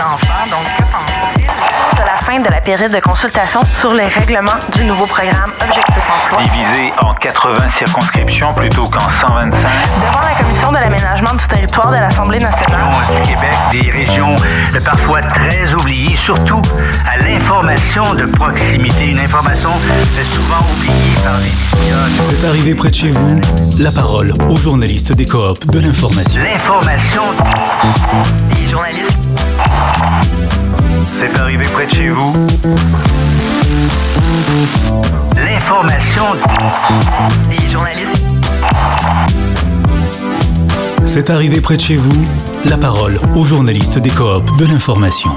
enfants. Donc, que pense-t-il de la fin de la période de consultation sur les règlements du nouveau programme Objectif? Divisé en 80 circonscriptions plutôt qu'en 125. Devant la commission de l'aménagement du territoire de l'Assemblée nationale. du Québec, des régions parfois très oubliées, surtout à l'information de proximité. Une information souvent oubliée par les médias. C'est arrivé près de chez vous, la parole aux journalistes des coops de l'information. L'information des journalistes. C'est arrivé près de chez vous. C'est arrivé près de chez vous, la parole aux journalistes des coops de l'information.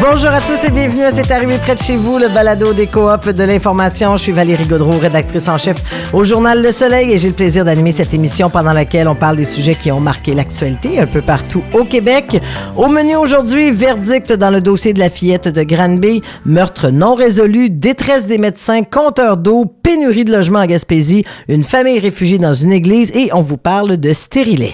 Bonjour à tous et bienvenue à C'est arrivé près de chez vous, le balado des coops de l'information. Je suis Valérie Gaudreau, rédactrice en chef au journal Le Soleil et j'ai le plaisir d'animer cette émission pendant laquelle on parle des sujets qui ont marqué l'actualité un peu partout au Québec. Au menu aujourd'hui, verdict dans le dossier de la fillette de Granby, meurtre non résolu, détresse des médecins, compteur d'eau, pénurie de logements en Gaspésie, une famille réfugiée dans une église et on vous parle de stérilet.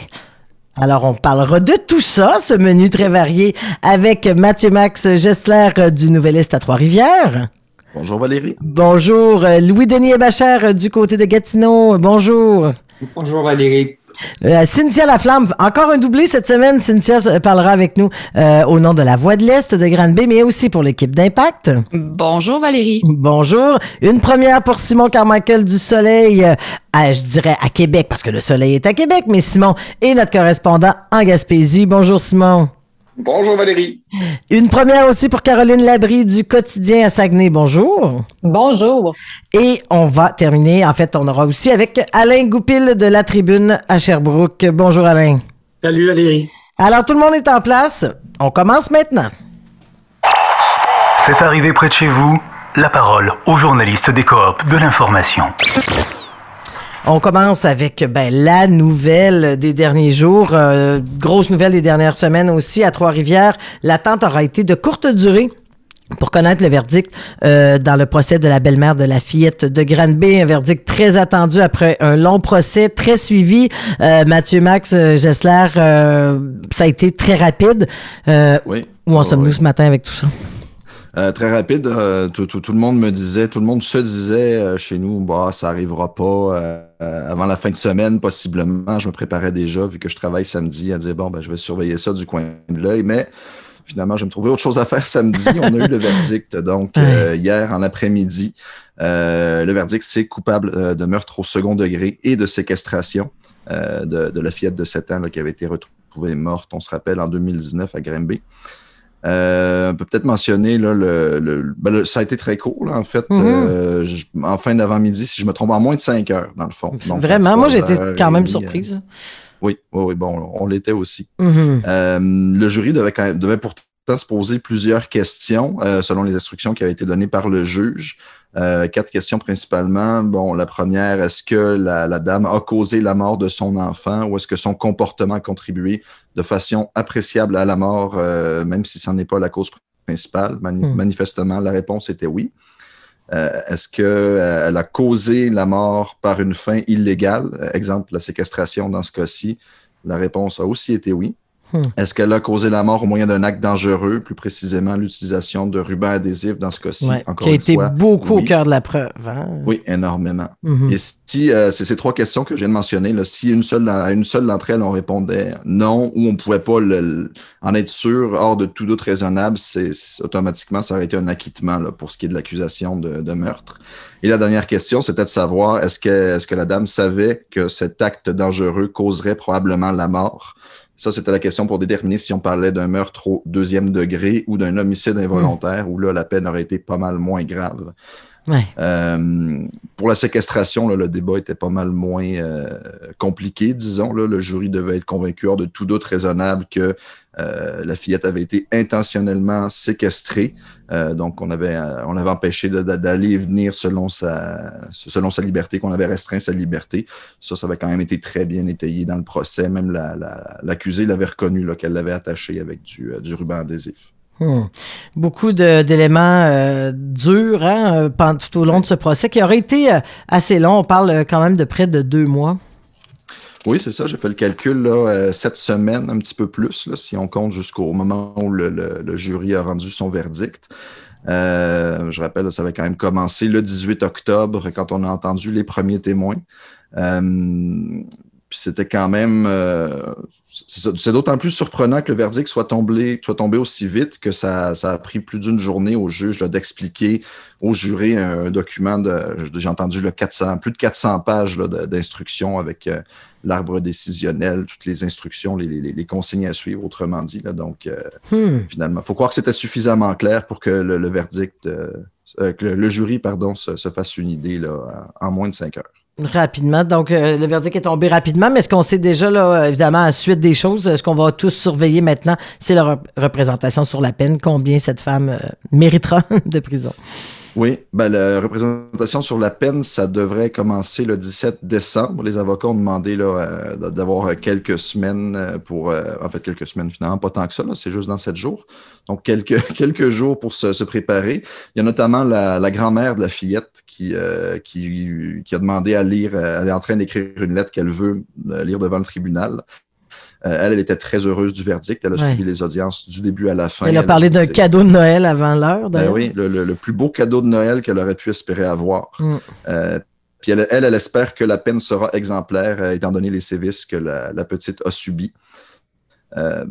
Alors, on parlera de tout ça, ce menu très varié, avec Mathieu Max Gessler euh, du Nouvel-Est à Trois-Rivières. Bonjour Valérie. Bonjour euh, Louis-Denis Bachar euh, du côté de Gatineau. Bonjour. Bonjour Valérie. Euh, Cynthia Laflamme, encore un doublé cette semaine. Cynthia parlera avec nous euh, au nom de la Voix de l'Est de Grande-Bay, mais aussi pour l'équipe d'Impact. Bonjour Valérie. Bonjour. Une première pour Simon Carmichael du Soleil, euh, à, je dirais à Québec, parce que le Soleil est à Québec, mais Simon est notre correspondant en Gaspésie. Bonjour Simon. Bonjour Valérie. Une première aussi pour Caroline Labrie du quotidien à Saguenay. Bonjour. Bonjour. Et on va terminer, en fait, on aura aussi avec Alain Goupil de la Tribune à Sherbrooke. Bonjour Alain. Salut Valérie. Alors tout le monde est en place. On commence maintenant. C'est arrivé près de chez vous, la parole aux journalistes des coops de l'information. On commence avec ben, la nouvelle des derniers jours, euh, grosse nouvelle des dernières semaines aussi à Trois-Rivières. L'attente aura été de courte durée pour connaître le verdict euh, dans le procès de la belle-mère de la fillette de Granby, un verdict très attendu après un long procès, très suivi. Euh, Mathieu Max Gessler, ça a été très rapide. oui. Où en sommes-nous ce matin avec tout ça? Euh, très rapide, euh, tout, tout, tout, le monde me disait, tout le monde se disait euh, chez nous, bah, ça arrivera pas avant la fin de semaine, possiblement. Je me préparais déjà, vu que je travaille samedi, à dire, bon, ben, je vais surveiller ça du coin de l'œil, mais finalement, je vais me trouver autre chose à faire samedi. On a eu le verdict, donc, hier en après-midi. le verdict, c'est coupable de meurtre au second degré et de séquestration de, de, la fillette de 7 ans là, qui avait été retrouvée morte, on se rappelle, en 2019 à Grimby. Euh, on peut peut-être mentionner là, le, ben, le, ça a été très court là, en fait. Mm-hmm. euh, je, en fin d'avant-midi, si je me trompe, en moins de 5 heures dans le fond. Donc, Vraiment, moi j'étais quand même surprise. Euh, oui, oui, oui, bon, on l'était aussi. Euh, le jury devait, quand même, devait pourtant se poser plusieurs questions euh, selon les instructions qui avaient été données par le juge. Euh, quatre questions principalement. Bon, la première, est-ce que la, la, dame a causé la mort de son enfant ou est-ce que son comportement a contribué de façon appréciable à la mort, euh, même si ce n'est pas la cause principale? Mani Hmm. mm. Manifestement, la réponse était oui. Euh, est-ce qu'elle a causé la mort par une fin illégale? Exemple, la séquestration dans ce cas-ci. La réponse a aussi été oui. Hmm. Est-ce qu'elle a causé la mort au moyen d'un acte dangereux, plus précisément l'utilisation de rubans adhésifs dans ce cas-ci? Ouais, Encore qui a été fois, beaucoup oui. au cœur de la preuve. Hein? Oui, énormément. Mhm. Et si euh, c'est ces trois questions que je viens de mentionner, là, si une seule, à une seule d'entre elles, on répondait non ou on ne pouvait pas le, en être sûr, hors de tout doute raisonnable, c'est automatiquement, ça aurait été un acquittement là, pour ce qui est de l'accusation de, de meurtre. Et la dernière question, c'était de savoir est-ce que, est-ce que la dame savait que cet acte dangereux causerait probablement la mort? Ça, c'était la question pour déterminer si on parlait d'un meurtre au deuxième degré ou d'un homicide involontaire, où là, la peine aurait été pas mal moins grave. Ouais. Euh, pour la séquestration, là, le débat était pas mal moins euh, compliqué, disons. Là. Le jury devait être convaincu hors de tout doute raisonnable que euh, la fillette avait été intentionnellement séquestrée. Euh, donc, on avait, euh, on avait empêché d'aller et venir selon sa, selon sa liberté, qu'on avait restreint sa liberté. Ça, ça avait quand même été très bien étayé dans le procès. Même la- la- l'accusée l'avait reconnu qu'elle l'avait attaché avec du, ruban adhésif. Hmm. Beaucoup d'éléments durs hein, tout au long de ce procès qui aurait été assez long. On parle quand même de près de deux mois. Oui, c'est ça. J'ai fait le calcul là, euh, cette semaine, un petit peu plus, là, si on compte jusqu'au moment où le, jury a rendu son verdict. Euh, je rappelle, ça avait quand même commencé le 18 octobre quand on a entendu les premiers témoins. Euh, puis c'était quand même. c'est d'autant plus surprenant que le verdict soit tombé, soit tombé aussi vite que ça, ça a pris plus d'une journée au juge d'expliquer au jury un, document de, j'ai entendu le 400, plus de 400 pages d'instructions avec l'arbre décisionnel, toutes les instructions, les, les- les consignes à suivre, autrement dit. Là, donc, euh, Hmm. finalement, il faut croire que c'était suffisamment clair pour que le, le verdict, euh, euh, que le, jury, pardon, se, se fasse une idée là, en moins de cinq heures. Rapidement. Donc, euh, le verdict est tombé rapidement, mais est-ce qu'on sait déjà, là, évidemment, à suite des choses, ce qu'on va tous surveiller maintenant, c'est la rep- représentation sur la peine, combien cette femme méritera de prison. Oui, ben, la représentation sur la peine, ça devrait commencer le 17 décembre. Les avocats ont demandé là, euh, d'avoir quelques semaines euh, pour, euh, en fait, quelques semaines finalement, pas tant que ça, c'est juste dans sept jours. Donc, quelques, quelques jours pour se, se préparer. Il y a notamment la, la grand-mère de la fillette qui, euh, qui, qui a demandé à lire, euh, elle est en train d'écrire une lettre qu'elle veut euh, lire devant le tribunal. Euh, elle, elle était très heureuse du verdict. Elle a Ouais. suivi les audiences du début à la fin. Elle a parlé d'un cadeau de Noël avant l'heure, ben oui, le, le- le plus beau cadeau de Noël qu'elle aurait pu espérer avoir. Mm. Euh, puis elle, elle, elle espère que la peine sera exemplaire, euh, étant donné les sévices que la, la petite a subis. Euh,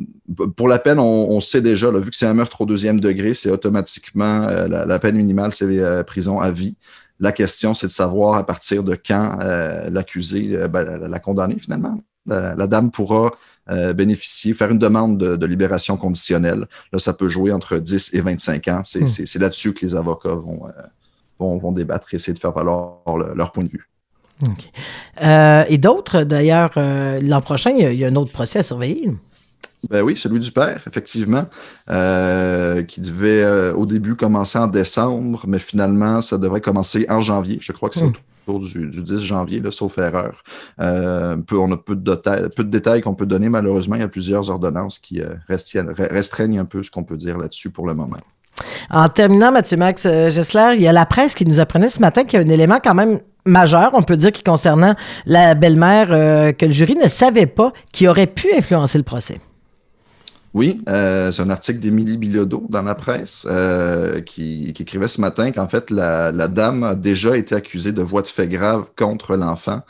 pour la peine, on, on sait déjà, là, vu que c'est un meurtre au deuxième degré, c'est automatiquement euh, la, la peine minimale, c'est prison à vie. La question, c'est de savoir à partir de quand l'accusé, ben, la, la condamnée finalement, la dame pourra euh, bénéficier, faire une demande de, de libération conditionnelle. Là, ça peut jouer entre 10 et 25 ans. C'est Hmm. c'est- là-dessus que les avocats vont, euh, vont, vont débattre et essayer de faire valoir le- leur point de vue. Euh, et d'autres, d'ailleurs, l'an prochain, il y, a, il y a un autre procès à surveiller. Ben oui, celui du père, effectivement, euh, qui devait euh, au début commencer en décembre, mais finalement, ça devrait commencer en janvier. Je crois que c'est Hmm. Du, du 10 janvier, sauf erreur. Euh, peu, on a peu de, détails, peu de détails qu'on peut donner, malheureusement. Il y a plusieurs ordonnances qui euh, restreignent, un peu ce qu'on peut dire là-dessus pour le moment. En terminant, Mathieu Max euh, Gessler, il y a la presse qui nous apprenait ce matin qu'il y a un élément quand même majeur, on peut dire, qui concernant la belle-mère que le jury ne savait pas qui aurait pu influencer le procès. Oui, euh, c'est un article d'Émilie Bilodeau dans la presse euh, qui, écrivait ce matin qu'en fait, la, la dame a déjà été accusée de voies de fait grave contre l'enfant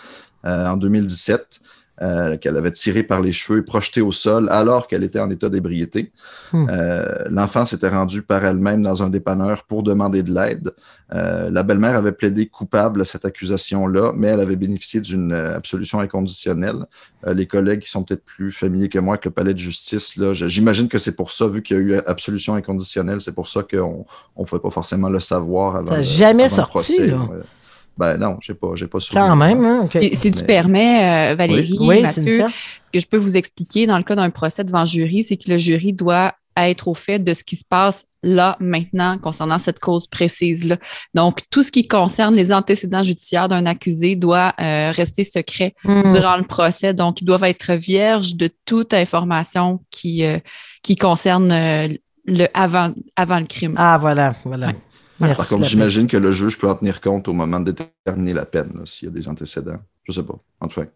euh, en 2017, euh, qu'elle avait tiré par les cheveux et projeté au sol alors qu'elle était en état d'ébriété. Hmm. Euh, l'enfant s'était rendu par elle-même dans un dépanneur pour demander de l'aide. Euh, la belle-mère avait plaidé coupable à cette accusation-là, mais elle avait bénéficié d'une absolution inconditionnelle. Les collègues qui sont peut-être plus familiers que moi avec le palais de justice, j'imagine que c'est pour ça, vu qu'il y a eu absolution inconditionnelle, c'est pour ça qu'on ne pouvait pas forcément le savoir avant. Ça a le- jamais avant le sorti, procès, là. ouais. Ben non, j'ai pas, j'ai pas Quand souvenir. même, hein? Si tu Mais- permets, euh, Valérie, Oui, Mathieu, ce que je peux vous expliquer dans le cas d'un procès devant jury, c'est que le jury doit être au fait de ce qui se passe là, maintenant, concernant cette cause précise-là. Donc, tout ce qui concerne les antécédents judiciaires d'un accusé doit euh, rester secret Hmm. durant le procès. Donc, ils doivent être vierges de toute information qui, euh, qui concerne euh, le avant, avant le crime. Ah, voilà, voilà. Ouais. Merci. Par contre, j'imagine que le juge peut en tenir compte au moment de déterminer la peine, s'il y a des antécédents. Je sais pas. En tout cas.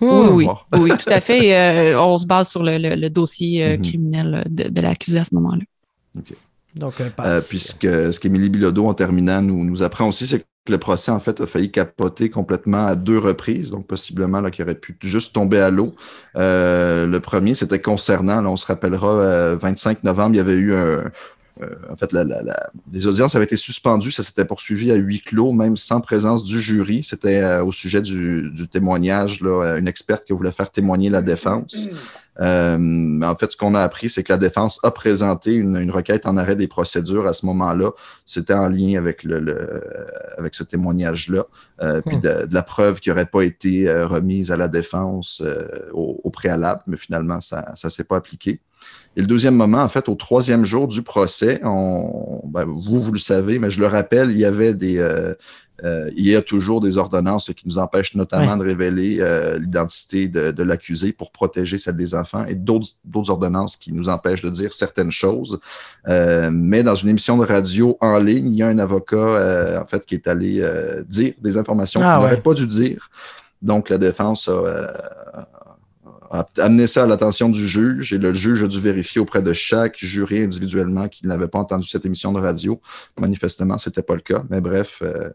Oui, oui, oui, tout à fait. Euh, on se base sur le, le- le dossier euh, Mhm. criminel de, de l'accusé à ce moment-là. Donc, un Euh, passé. puis ce qu'Émilie Bilodeau, en terminant, nous, nous apprend aussi, c'est que le procès, en fait, a failli capoter complètement à deux reprises, donc possiblement là, qu'il aurait pu juste tomber à l'eau. Euh, le premier, c'était concernant, là, on se rappellera, euh, 25 novembre, il y avait eu un... euh, en fait, la- la- la- les audiences avaient été suspendues, ça s'était poursuivi à huis clos, même sans présence du jury. C'était euh, au sujet du, du témoignage, là, une experte qui voulait faire témoigner la défense. Euh, mais en fait, ce qu'on a appris, c'est que la défense a présenté une, une requête en arrêt des procédures à ce moment-là. C'était en lien avec, le, le- avec ce témoignage-là, euh, puis Hmm. de, de la preuve qui n'aurait pas été euh, remise à la défense euh, au, au préalable, mais finalement, ça ne s'est pas appliqué. Et le deuxième moment, en fait, au troisième jour du procès, on, ben, vous, vous le savez, mais je le rappelle, il y avait des, euh, euh, il y a toujours des ordonnances qui nous empêchent notamment Ouais. de révéler euh, l'identité de, de l'accusé pour protéger celle des enfants et d'autres d'autres ordonnances qui nous empêchent de dire certaines choses. Euh, mais dans une émission de radio en ligne, il y a un avocat euh, en fait qui est allé euh, dire des informations Ah qu'il ouais. n'aurait pas dû dire. Donc, la défense a, a amené ça à l'attention du juge et le juge a dû vérifier auprès de chaque jury individuellement qu'il n'avait pas entendu cette émission de radio. Manifestement, ce n'était pas le cas. Mais bref, euh,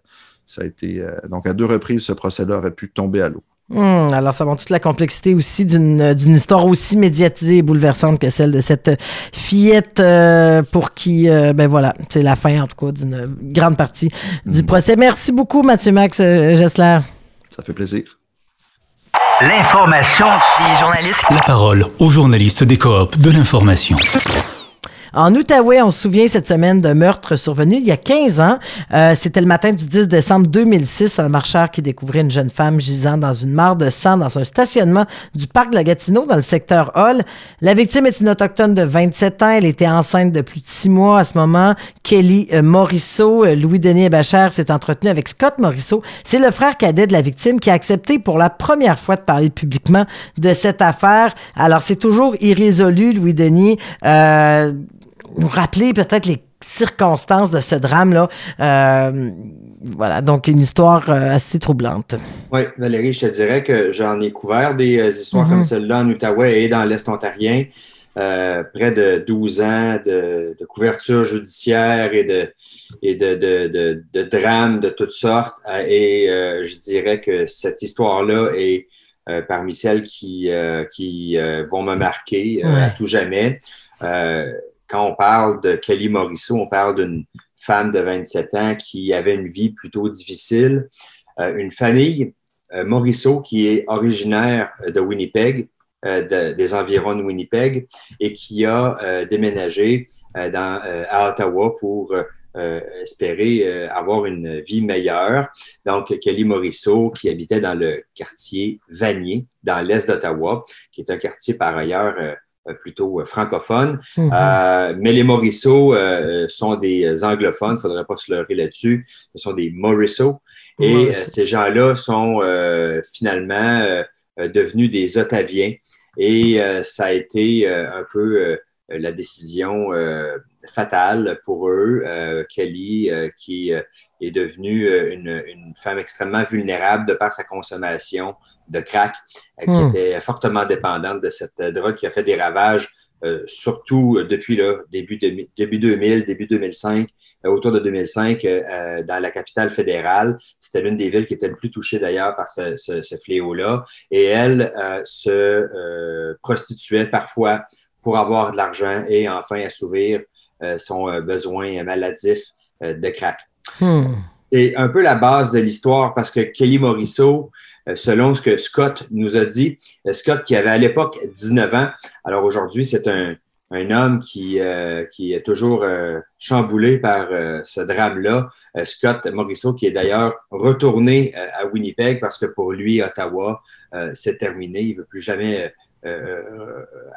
ça a été. Euh, donc, à deux reprises, ce procès-là aurait pu tomber à l'eau. Hum, alors, ça montre toute la complexité aussi d'une histoire aussi médiatisée et bouleversante que celle de cette fillette euh, pour qui, ben voilà, c'est la fin en tout cas d'une grande partie du mmh. procès. Merci beaucoup, Mathieu Max Gessler. Ça fait plaisir. L'information des journalistes. La parole aux journalistes des coops de l'information. En Outaouais, on se souvient cette semaine d'un meurtre survenu il y a 15 ans. Euh, c'était le matin du 10 décembre 2006, un marcheur qui découvrait une jeune femme gisant dans une mare de sang dans un stationnement du parc de la Gatineau dans le secteur Hall. La victime est une autochtone de 27 ans. Elle était enceinte de plus de six mois à ce moment. Kelly euh, Morisseau, euh, Louis-Denis Bachar s'est entretenu avec Scott Morisseau. C'est le frère cadet de la victime qui a accepté pour la première fois de parler publiquement de cette affaire. Alors, c'est toujours irrésolu, Louis-Denis nous rappeler peut-être les circonstances de ce drame-là. Euh, voilà, donc une histoire euh, assez troublante. Oui, Valérie, je te dirais que j'en ai couvert des euh, histoires comme mhm. celle-là en Outaouais et dans l'Est ontarien. près de 12 ans de, couverture judiciaire et de, et de, de, de, drames de toutes sortes. et je dirais que cette histoire-là est parmi celles qui, qui vont me marquer à tout jamais quand on parle de Kelly Morisseau, on parle d'une femme de 27 ans qui avait une vie plutôt difficile, euh, une famille euh, Morisseau qui est originaire de Winnipeg, euh, des environs de Winnipeg, et qui a déménagé à Ottawa pour espérer avoir une vie meilleure. Donc, Kelly Morisseau, qui habitait dans le quartier Vanier, dans l'est d'Ottawa, qui est un quartier par ailleurs plutôt euh, francophone. Mhm. Euh, mais les Morisseaux sont des anglophones, il ne faudrait pas se leurrer là-dessus. Ce sont des Morisseaux. Et ces gens-là sont finalement devenus des Ottaviens. Et ça a été un peu la décision fatale pour eux. Kelly, qui est devenue euh, une, femme extrêmement vulnérable de par sa consommation de crack, euh, qui hmm. était fortement dépendante de cette euh, drogue qui a fait des ravages, surtout depuis là, début, début 2000, début 2005, autour de 2005, dans la capitale fédérale. C'était l'une des villes qui était le plus touchée d'ailleurs par ce, fléau-là. Et elle se prostituait parfois pour avoir de l'argent et enfin assouvir son besoin maladif de crack. Hmm. C'est un peu la base de l'histoire parce que Kelly Morisseau, euh, selon ce que Scott nous a dit, euh, Scott qui avait à l'époque 19 ans, alors aujourd'hui c'est un, homme qui, euh, qui est toujours chamboulé par ce drame-là. Scott Morisseau qui est d'ailleurs retourné à Winnipeg parce que pour lui, Ottawa, c'est terminé. Il ne veut plus jamais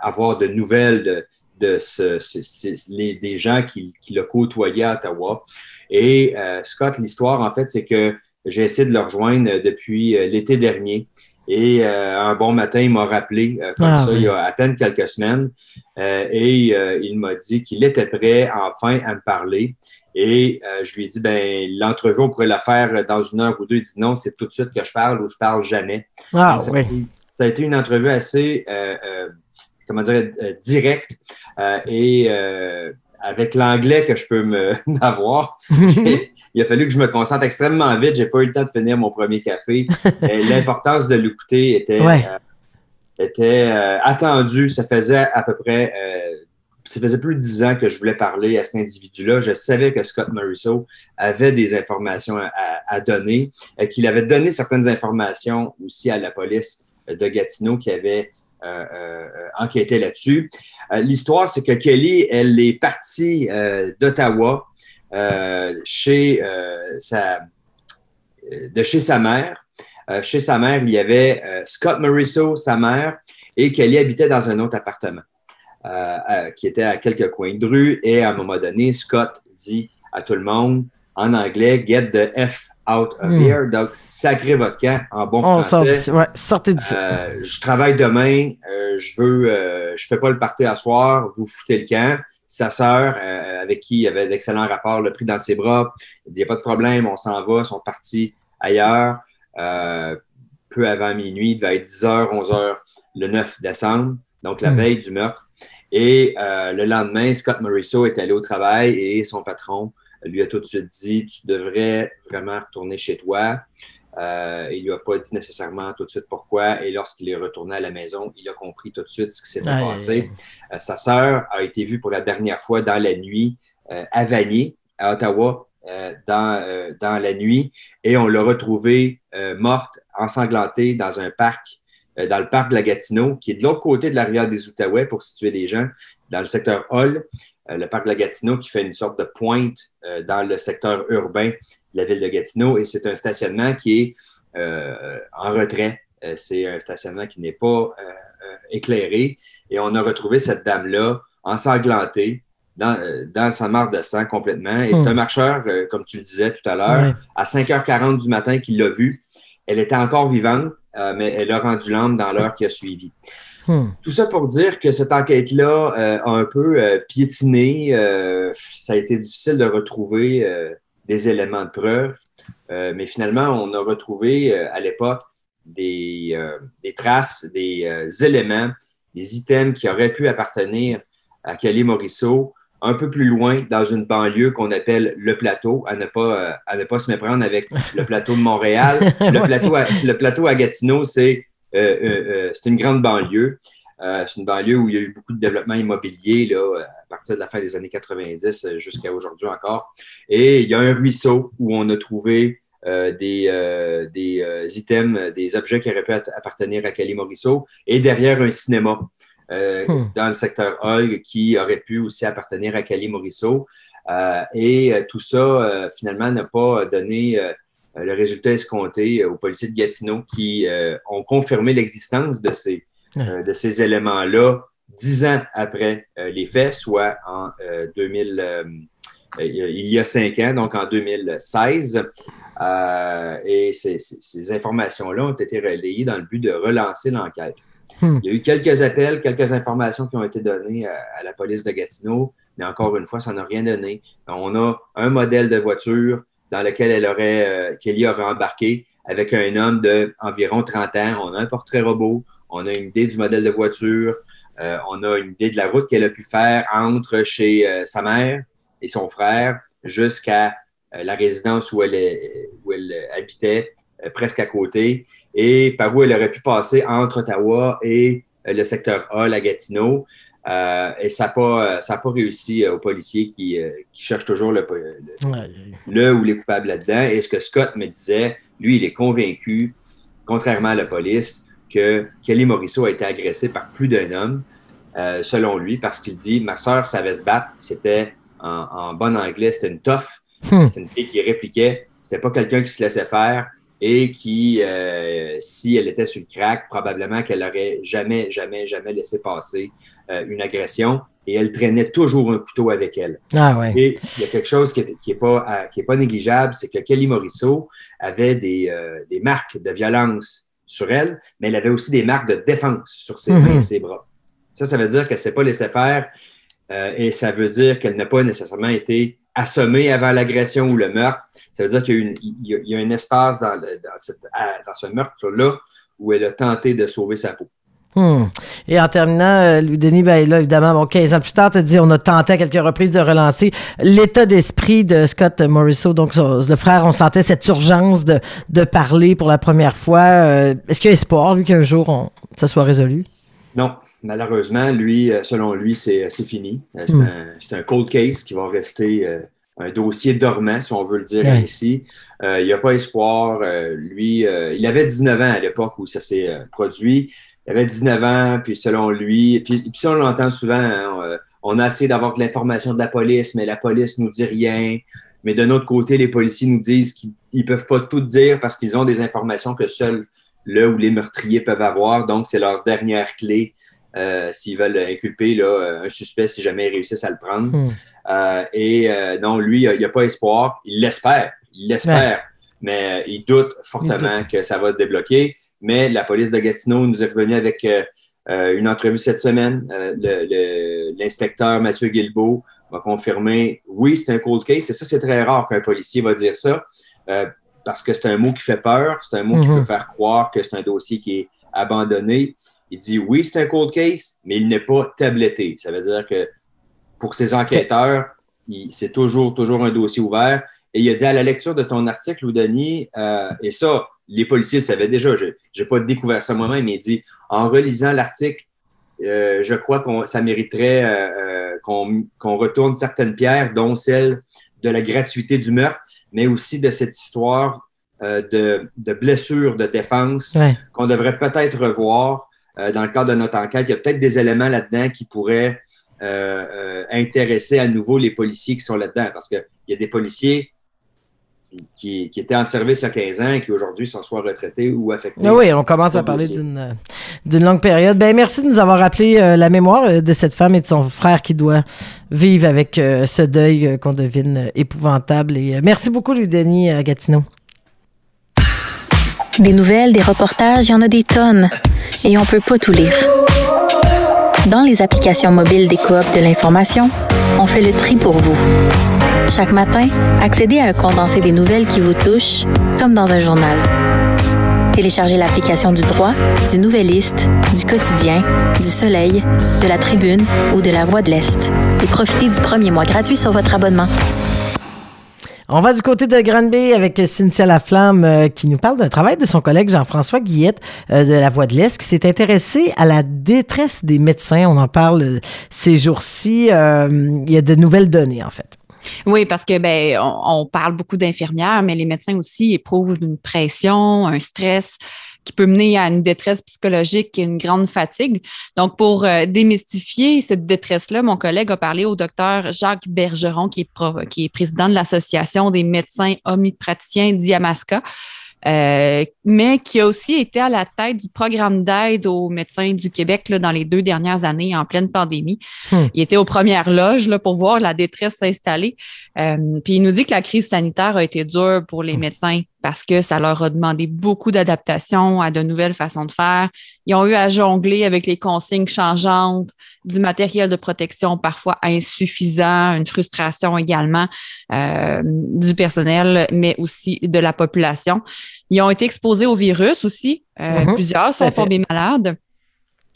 avoir de nouvelles de, de ce, des gens qui, qui le côtoyaient à Ottawa. Et euh, Scott, l'histoire, en fait, c'est que j'ai essayé de le rejoindre depuis euh, l'été dernier. Et euh, un bon matin, il m'a rappelé, comme ah, ça, il y a à peine quelques semaines, et il m'a dit qu'il était prêt enfin à me parler. Et je lui ai dit, ben l'entrevue, on pourrait la faire dans une heure ou deux. Il dit non, c'est tout de suite que je parle ou je parle jamais. Ah, ça, oui. ça, a été une entrevue assez comment dire, euh, direct euh, et euh, avec l'anglais que je peux me avoir, il a fallu que je me concentre extrêmement vite. J'ai pas eu le temps de finir mon premier café. L'importance de l'écouter était, était attendue. Ça faisait à peu près, ça faisait plus de dix ans que je voulais parler à cet individu-là. Je savais que Scott Morisseau avait des informations à, à donner, qu'il avait donné certaines informations aussi à la police de Gatineau qui avait enquêter là-dessus. Euh, l'histoire, c'est que Kelly, elle est partie d'Ottawa chez sa, de chez sa mère. chez sa mère, il y avait Scott Morisseau, sa mère, et Kelly habitait dans un autre appartement qui était à quelques coins de rue. Et à un moment donné, Scott dit à tout le monde en anglais, get the F out of hmm. here. Donc, sacré votre camp en bon français. ouais, sortez d'ici. Euh, je travaille demain, euh, je veux, euh, je fais pas le party à soir, vous foutez le camp. Sa sœur, avec qui il avait d'excellents rapports, l'a pris dans ses bras. Il dit, il n'y a pas de problème, on s'en va, ils sont partis ailleurs. peu avant minuit, il devait être 10h, 11h le 9 décembre, donc la Hmm. veille du meurtre. Et euh, le lendemain, Scott Morisseau est allé au travail et son patron lui a tout de suite dit Tu devrais vraiment retourner chez toi. Euh, il lui a pas dit nécessairement tout de suite pourquoi. Et lorsqu'il est retourné à la maison, il a compris tout de suite ce qui s'était passé. Euh, sa sœur a été vue pour la dernière fois dans la nuit euh, à Vanier, à Ottawa, euh, dans, euh, dans la nuit. Et on l'a retrouvée morte, ensanglantée dans un parc, dans le parc de la Gatineau, qui est de l'autre côté de la rivière des Outaouais, pour situer les gens, dans le secteur Hall. Euh, le parc de la Gatineau qui fait une sorte de pointe euh, dans le secteur urbain de la ville de Gatineau. Et c'est un stationnement qui est euh, en retrait. C'est un stationnement qui n'est pas éclairé. Et on a retrouvé cette dame-là ensanglantée dans, dans sa mare de sang complètement. Et c'est Hmm. un marcheur, euh, comme tu le disais tout à l'heure, à 5h40 du matin qu'il l'a vue. Elle était encore vivante, euh, mais elle a rendu l'âme dans l'heure qui a suivi. Hmm. Tout ça pour dire que cette enquête-là euh, a un peu euh, piétiné. euh, ça a été difficile de retrouver des éléments de preuve. Mais finalement, on a retrouvé à l'époque des, des traces, des éléments, des items qui auraient pu appartenir à Kelly Morisseau un peu plus loin dans une banlieue qu'on appelle le plateau, à ne pas, à ne pas se méprendre avec le plateau de Montréal. Le, plateau, à, le plateau à Gatineau, c'est c'est une grande banlieue. Euh, c'est une banlieue où il y a eu beaucoup de développement immobilier là, à partir de la fin des années 90 euh, jusqu'à aujourd'hui encore. Et il y a un ruisseau où on a trouvé euh, des, euh, des euh, items, des objets qui auraient pu appartenir à Kelly Morisseau, et derrière un cinéma euh, Hmm. dans le secteur Hall qui aurait pu aussi appartenir à Kelly Morisseau. Euh, et euh, tout ça, euh, finalement, n'a pas donné euh, le résultat escompté euh, aux policiers de Gatineau qui euh, ont confirmé l'existence de ces, euh, de ces éléments-là dix ans après euh, les faits, soit en euh, 2000, euh, il y a cinq ans, donc en 2016. Euh, et ces, ces- ces informations-là ont été relayées dans le but de relancer l'enquête. Hmm. Il y a eu quelques appels, quelques informations qui ont été données à, à la police de Gatineau, mais encore une fois, ça n'a rien donné. On a un modèle de voiture dans lequel elle aurait, euh, Kelly aurait embarqué avec un homme d'environ 30 ans. On a un portrait robot, on a une idée du modèle de voiture, euh, on a une idée de la route qu'elle a pu faire entre chez euh, sa mère et son frère jusqu'à la résidence où elle, où elle habitait, presque à côté, et par où elle aurait pu passer entre Ottawa et le secteur Hall à Gatineau. Euh, et ça n'a pas, euh, ça a pas réussi euh, aux policiers qui, qui cherchent toujours le, le- Ouais. le ou les coupables là-dedans. Et ce que Scott me disait, lui, il est convaincu, contrairement à la police, que Kelly Morisseau a été agressé par plus d'un homme, euh, selon lui, parce qu'il dit Ma sœur savait se battre, c'était en, en bon anglais, c'était une tough, Hmm. c'était une fille qui répliquait, c'était pas quelqu'un qui se laissait faire et qui, euh, si elle était sur le crack, probablement qu'elle aurait jamais, jamais, jamais laissé passer euh, une agression et elle traînait toujours un couteau avec elle. Ah ouais. Et il y a quelque chose qui n'est qui est pas, euh, qui est pas négligeable, c'est que Kelly Morisseau avait des, euh, des marques de violence sur elle, mais elle avait aussi des marques de défense sur ses mains Mhm. et ses bras. Ça, ça veut dire qu'elle ne s'est pas laissé faire et ça veut dire qu'elle n'a pas nécessairement été assommée avant l'agression ou le meurtre. Ça veut dire qu'il y a, une- il y a- il y a un espace dans, le- dans, cette- à- dans ce meurtre-là où elle a tenté de sauver sa peau. Hmm. Et en terminant, euh, Louis-Denis, ben là, évidemment, bon, 15 ans plus tard, tu dit on a tenté à quelques reprises de relancer l'état d'esprit de Scott Morisseau. Donc, le frère, on sentait cette urgence de, de parler pour la première fois. Euh, Est-ce qu'il y a espoir, lui, qu'un jour, on, ça soit résolu? Non, malheureusement, lui, euh, selon lui, c'est c'est fini. Euh, C'est Hmm. un, c'est un cold case qui va rester euh, un dossier dormant, si on veut le dire Ouais. ainsi. Euh, il n'y a pas espoir. Euh, lui, euh, il avait 19 ans à l'époque où ça s'est euh, produit. Il avait 19 ans, puis selon lui, puis, puis ça, on l'entend souvent, hein, on, euh, a essayé d'avoir de l'information de la police, mais la police nous dit rien. Mais d'un autre côté, les policiers nous disent qu'ils ne peuvent pas tout dire parce qu'ils ont des informations que seuls le ou les meurtriers peuvent avoir. Donc, c'est leur dernière clé euh, s'ils veulent inculper là, un suspect si jamais ils réussissent à le prendre. Hmm. Euh, et euh, non, lui, il n'a pas espoir. Il l'espère. Il l'espère. Mais euh, il doute fortement que ça va se débloquer. Mais la police de Gatineau nous est revenue avec euh, euh, une entrevue cette semaine. Euh, L'inspecteur Mathieu Guilbeault va confirmer oui, c'est un cold case. Et ça, c'est très rare qu'un policier va dire ça. Euh, parce que c'est un mot qui fait peur, c'est un mot qui Mhm. peut faire croire que c'est un dossier qui est abandonné. Il dit oui, c'est un cold case, mais il n'est pas tabletté. Ça veut dire que pour ces enquêteurs, c'est toujours, toujours un dossier ouvert. Et il a dit à la lecture de ton article, Lou Denis, euh, et ça, les policiers le savaient déjà, je n'ai pas découvert ça moi-même, mais il dit en relisant l'article, euh, je crois que ça mériterait euh, euh, qu'on qu'on retourne certaines pierres, dont celle de la gratuité du meurtre, mais aussi de cette histoire euh, de, de blessure de défense Ouais. qu'on devrait peut-être revoir dans le cadre de notre enquête. Il y a peut-être des éléments là-dedans qui pourraient euh, euh, intéresser à nouveau les policiers qui sont là-dedans, parce qu'il y a des policiers qui, étaient en service il y a 15 ans et qui aujourd'hui sont soit retraités ou affectés. Ah oui, on commence à parler d'une euh, d'une longue période. Ben merci de nous avoir rappelé euh, la mémoire euh, de cette femme et de son frère qui doit vivre avec euh, ce deuil euh, qu'on devine euh, épouvantable. Et euh, merci beaucoup, Louis Denis euh, Gatineau. Des nouvelles, des reportages, il y en a des tonnes. Et on peut pas tout lire. Dans les applications mobiles des coops de l'information, on fait le tri pour vous. Chaque matin, accédez à un condensé des nouvelles qui vous touchent, comme dans un journal. Téléchargez l'application du droit, du Nouvelliste, du quotidien, du Soleil, de la Tribune ou de la Voix de l'Est et profitez du premier mois gratuit sur votre abonnement. On va du côté de Granby avec Cynthia Laflamme euh, qui nous parle d'un travail de son collègue Jean-François Guillette euh, de La Voix de l'Est qui s'est intéressé à la détresse des médecins. On en parle euh, ces jours-ci. Il y a de nouvelles données, en fait. Oui, parce que ben, on parle beaucoup d'infirmières, mais les médecins aussi éprouvent une pression, un stress qui peut mener à une détresse psychologique et une grande fatigue. Donc, pour euh, démystifier cette détresse-là, mon collègue a parlé au docteur Jacques Bergeron, qui est, pro- qui est président de l'Association des médecins omnipraticiens d'Iamaska. euh, mais qui a aussi été à la tête du programme d'aide aux médecins du Québec là, dans les deux dernières années en pleine pandémie. Hmm. Il était aux premières loges là, pour voir la détresse s'installer. Euh, puis il nous dit que la crise sanitaire a été dure pour les médecins parce que ça leur a demandé beaucoup d'adaptation à de nouvelles façons de faire. Ils ont eu à jongler avec les consignes changeantes, du matériel de protection parfois insuffisant, une frustration également euh, du personnel, mais aussi de la population. Ils ont été exposés au virus aussi. Euh, Mhm, plusieurs sont tombés malades.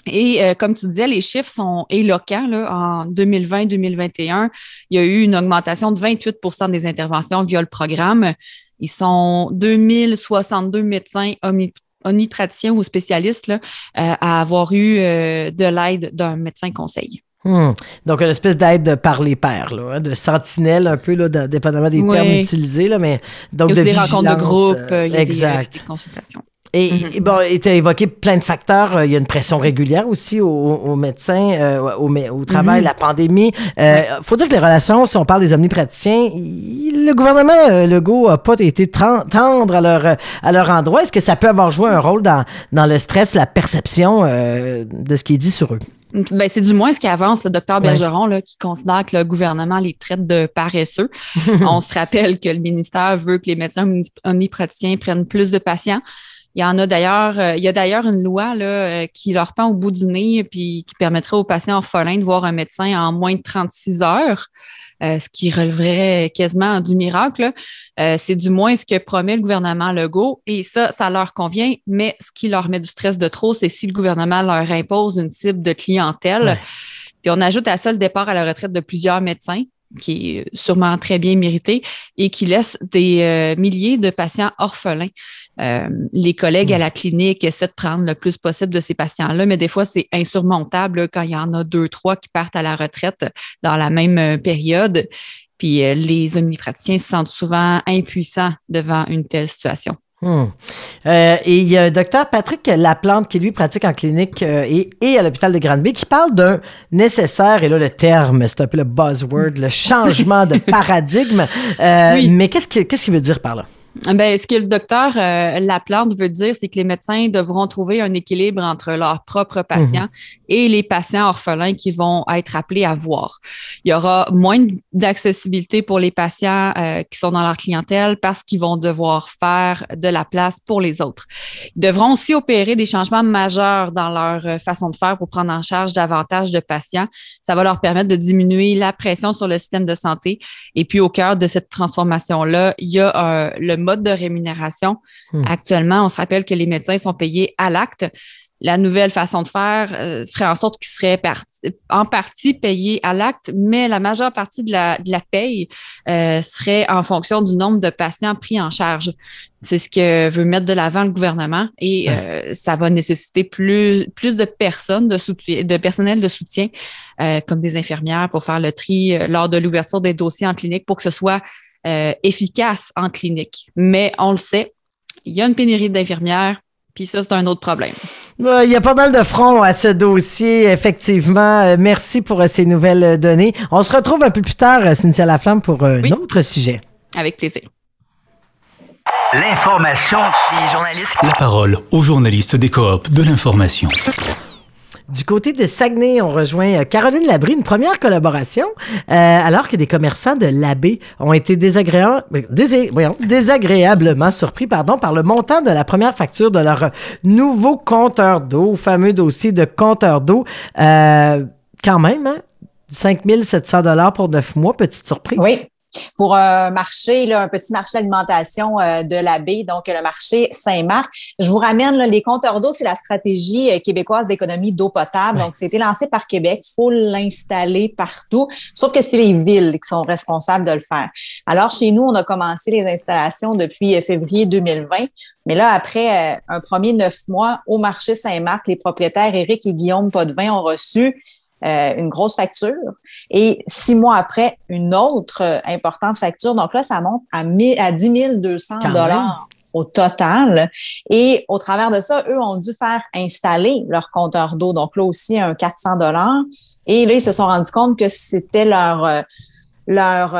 Et euh, comme tu disais, les chiffres sont éloquents. Là. En 2020-2021, il y a eu une augmentation de 28% des interventions via le programme. Ils sont 2062 médecins omni- omnipraticiens ou spécialistes là, euh, à avoir eu euh, de l'aide d'un médecin conseil. Hmm. Donc, une espèce d'aide par les pairs, là, hein, de sentinelle un peu, là, de- dépendamment des Oui. termes utilisés. Là, mais, donc il y a aussi de des rencontres de groupe, euh, il y a euh, des consultations. Et, Mhm. et bon, tu as évoqué plein de facteurs. Euh, Il y a une pression régulière aussi aux, aux médecins, euh, au, travail, Mhm. la pandémie. Euh, faut dire que les relations, si on parle des omnipraticiens, il- le gouvernement Legault n'a pas été tendre à leur, à leur endroit. Est-ce que ça peut avoir joué un rôle dans, dans le stress, la perception euh, de ce qui est dit sur eux? Ben, c'est du moins ce qui avance le docteur. Bergeron, là, qui considère que le gouvernement les traite de paresseux. On se rappelle que le ministère veut que les médecins omni- omnipraticiens prennent plus de patients. Il y en a d'ailleurs, euh, il y a d'ailleurs une loi là, euh, qui leur pend au bout du nez puis qui permettrait aux patients orphelins de voir un médecin en moins de 36 heures, euh, ce qui releverait quasiment du miracle. Euh, c'est du moins ce que promet le gouvernement Legault et ça, ça leur convient, mais ce qui leur met du stress de trop, c'est si le gouvernement leur impose une cible de clientèle. Ouais. Puis on ajoute à ça le départ à la retraite de plusieurs médecins qui est sûrement très bien mérité et qui laisse des euh, milliers de patients orphelins. Euh, les collègues à la clinique essaient de prendre le plus possible de ces patients-là, mais des fois, c'est insurmontable quand il y en a deux, trois qui partent à la retraite dans la même euh, période. Puis les omnipraticiens se sentent souvent impuissants devant une telle situation. Hmm. Euh, et il y a docteur Patrick Laplante qui, lui, pratique en clinique euh, et, et à l'hôpital de Granby, qui parle d'un nécessaire, et là, le terme, c'est un peu le buzzword, le changement de paradigme. Euh, Oui. Mais qu'est-ce qu'il qu'est-ce qu'il veut dire par là? Ben, ce que le docteur euh, Laplante veut dire, c'est que les médecins devront trouver un équilibre entre leurs propres patients et les patients orphelins qui vont être appelés à voir. Il y aura moins d'accessibilité pour les patients euh, qui sont dans leur clientèle parce qu'ils vont devoir faire de la place pour les autres. Ils devront aussi opérer des changements majeurs dans leur euh, façon de faire pour prendre en charge davantage de patients. Ça va leur permettre de diminuer la pression sur le système de santé. Et puis, au cœur de cette transformation-là, il y a euh, le mode de rémunération. Hmm. Actuellement, on se rappelle que les médecins sont payés à l'acte la nouvelle façon de faire euh, ferait en sorte qu'ils seraient en partie payés à l'acte, mais la majeure partie de la, de la paye euh, serait en fonction du nombre de patients pris en charge. C'est ce que veut mettre de l'avant le gouvernement et euh, ça va nécessiter plus, plus de personnes, de, soutien, de personnel de soutien, euh, comme des infirmières pour faire le tri euh, lors de l'ouverture des dossiers en clinique pour que ce soit efficace en clinique. Mais on le sait, il y a une pénurie d'infirmières, puis ça, c'est un autre problème. Il y a pas mal de fronts à ce dossier, effectivement. Euh, merci pour euh, ces nouvelles euh, données. On se retrouve un peu plus tard, Cynthia Laflamme, pour un autre sujet. Avec plaisir. L'information des journalistes. La parole aux journalistes des coops de l'information. Du côté de Saguenay, on rejoint euh, Caroline Labrie, une première collaboration, euh, alors que des commerçants de l'Abbé ont été désagréablement surpris pardon, par le montant de la première facture de leur nouveau compteur d'eau, fameux dossier de compteur d'eau. Euh, quand même, hein? 5 700 pour neuf mois, petite surprise. Oui, pour un marché, là, un petit marché d'alimentation euh, de la baie, donc le marché Saint-Marc. Je vous ramène là, les compteurs d'eau, c'est la stratégie euh, québécoise d'économie d'eau potable. Donc, c'était lancé par Québec. Il faut l'installer partout, sauf que c'est les villes qui sont responsables de le faire. Alors, chez nous, on a commencé les installations depuis euh, février 2020. Mais là, après un premier neuf mois au marché Saint-Marc, les propriétaires Éric et Guillaume Potvin ont reçu euh, une grosse facture. Et six mois après, une autre euh, importante facture. Donc là, ça monte à, à 10 200 dollars au total. Et au travers de ça, eux ont dû faire installer leur compteur d'eau. Donc là aussi, un 400 dollars. Et là, ils se sont rendus compte que c'était leur... Euh, leur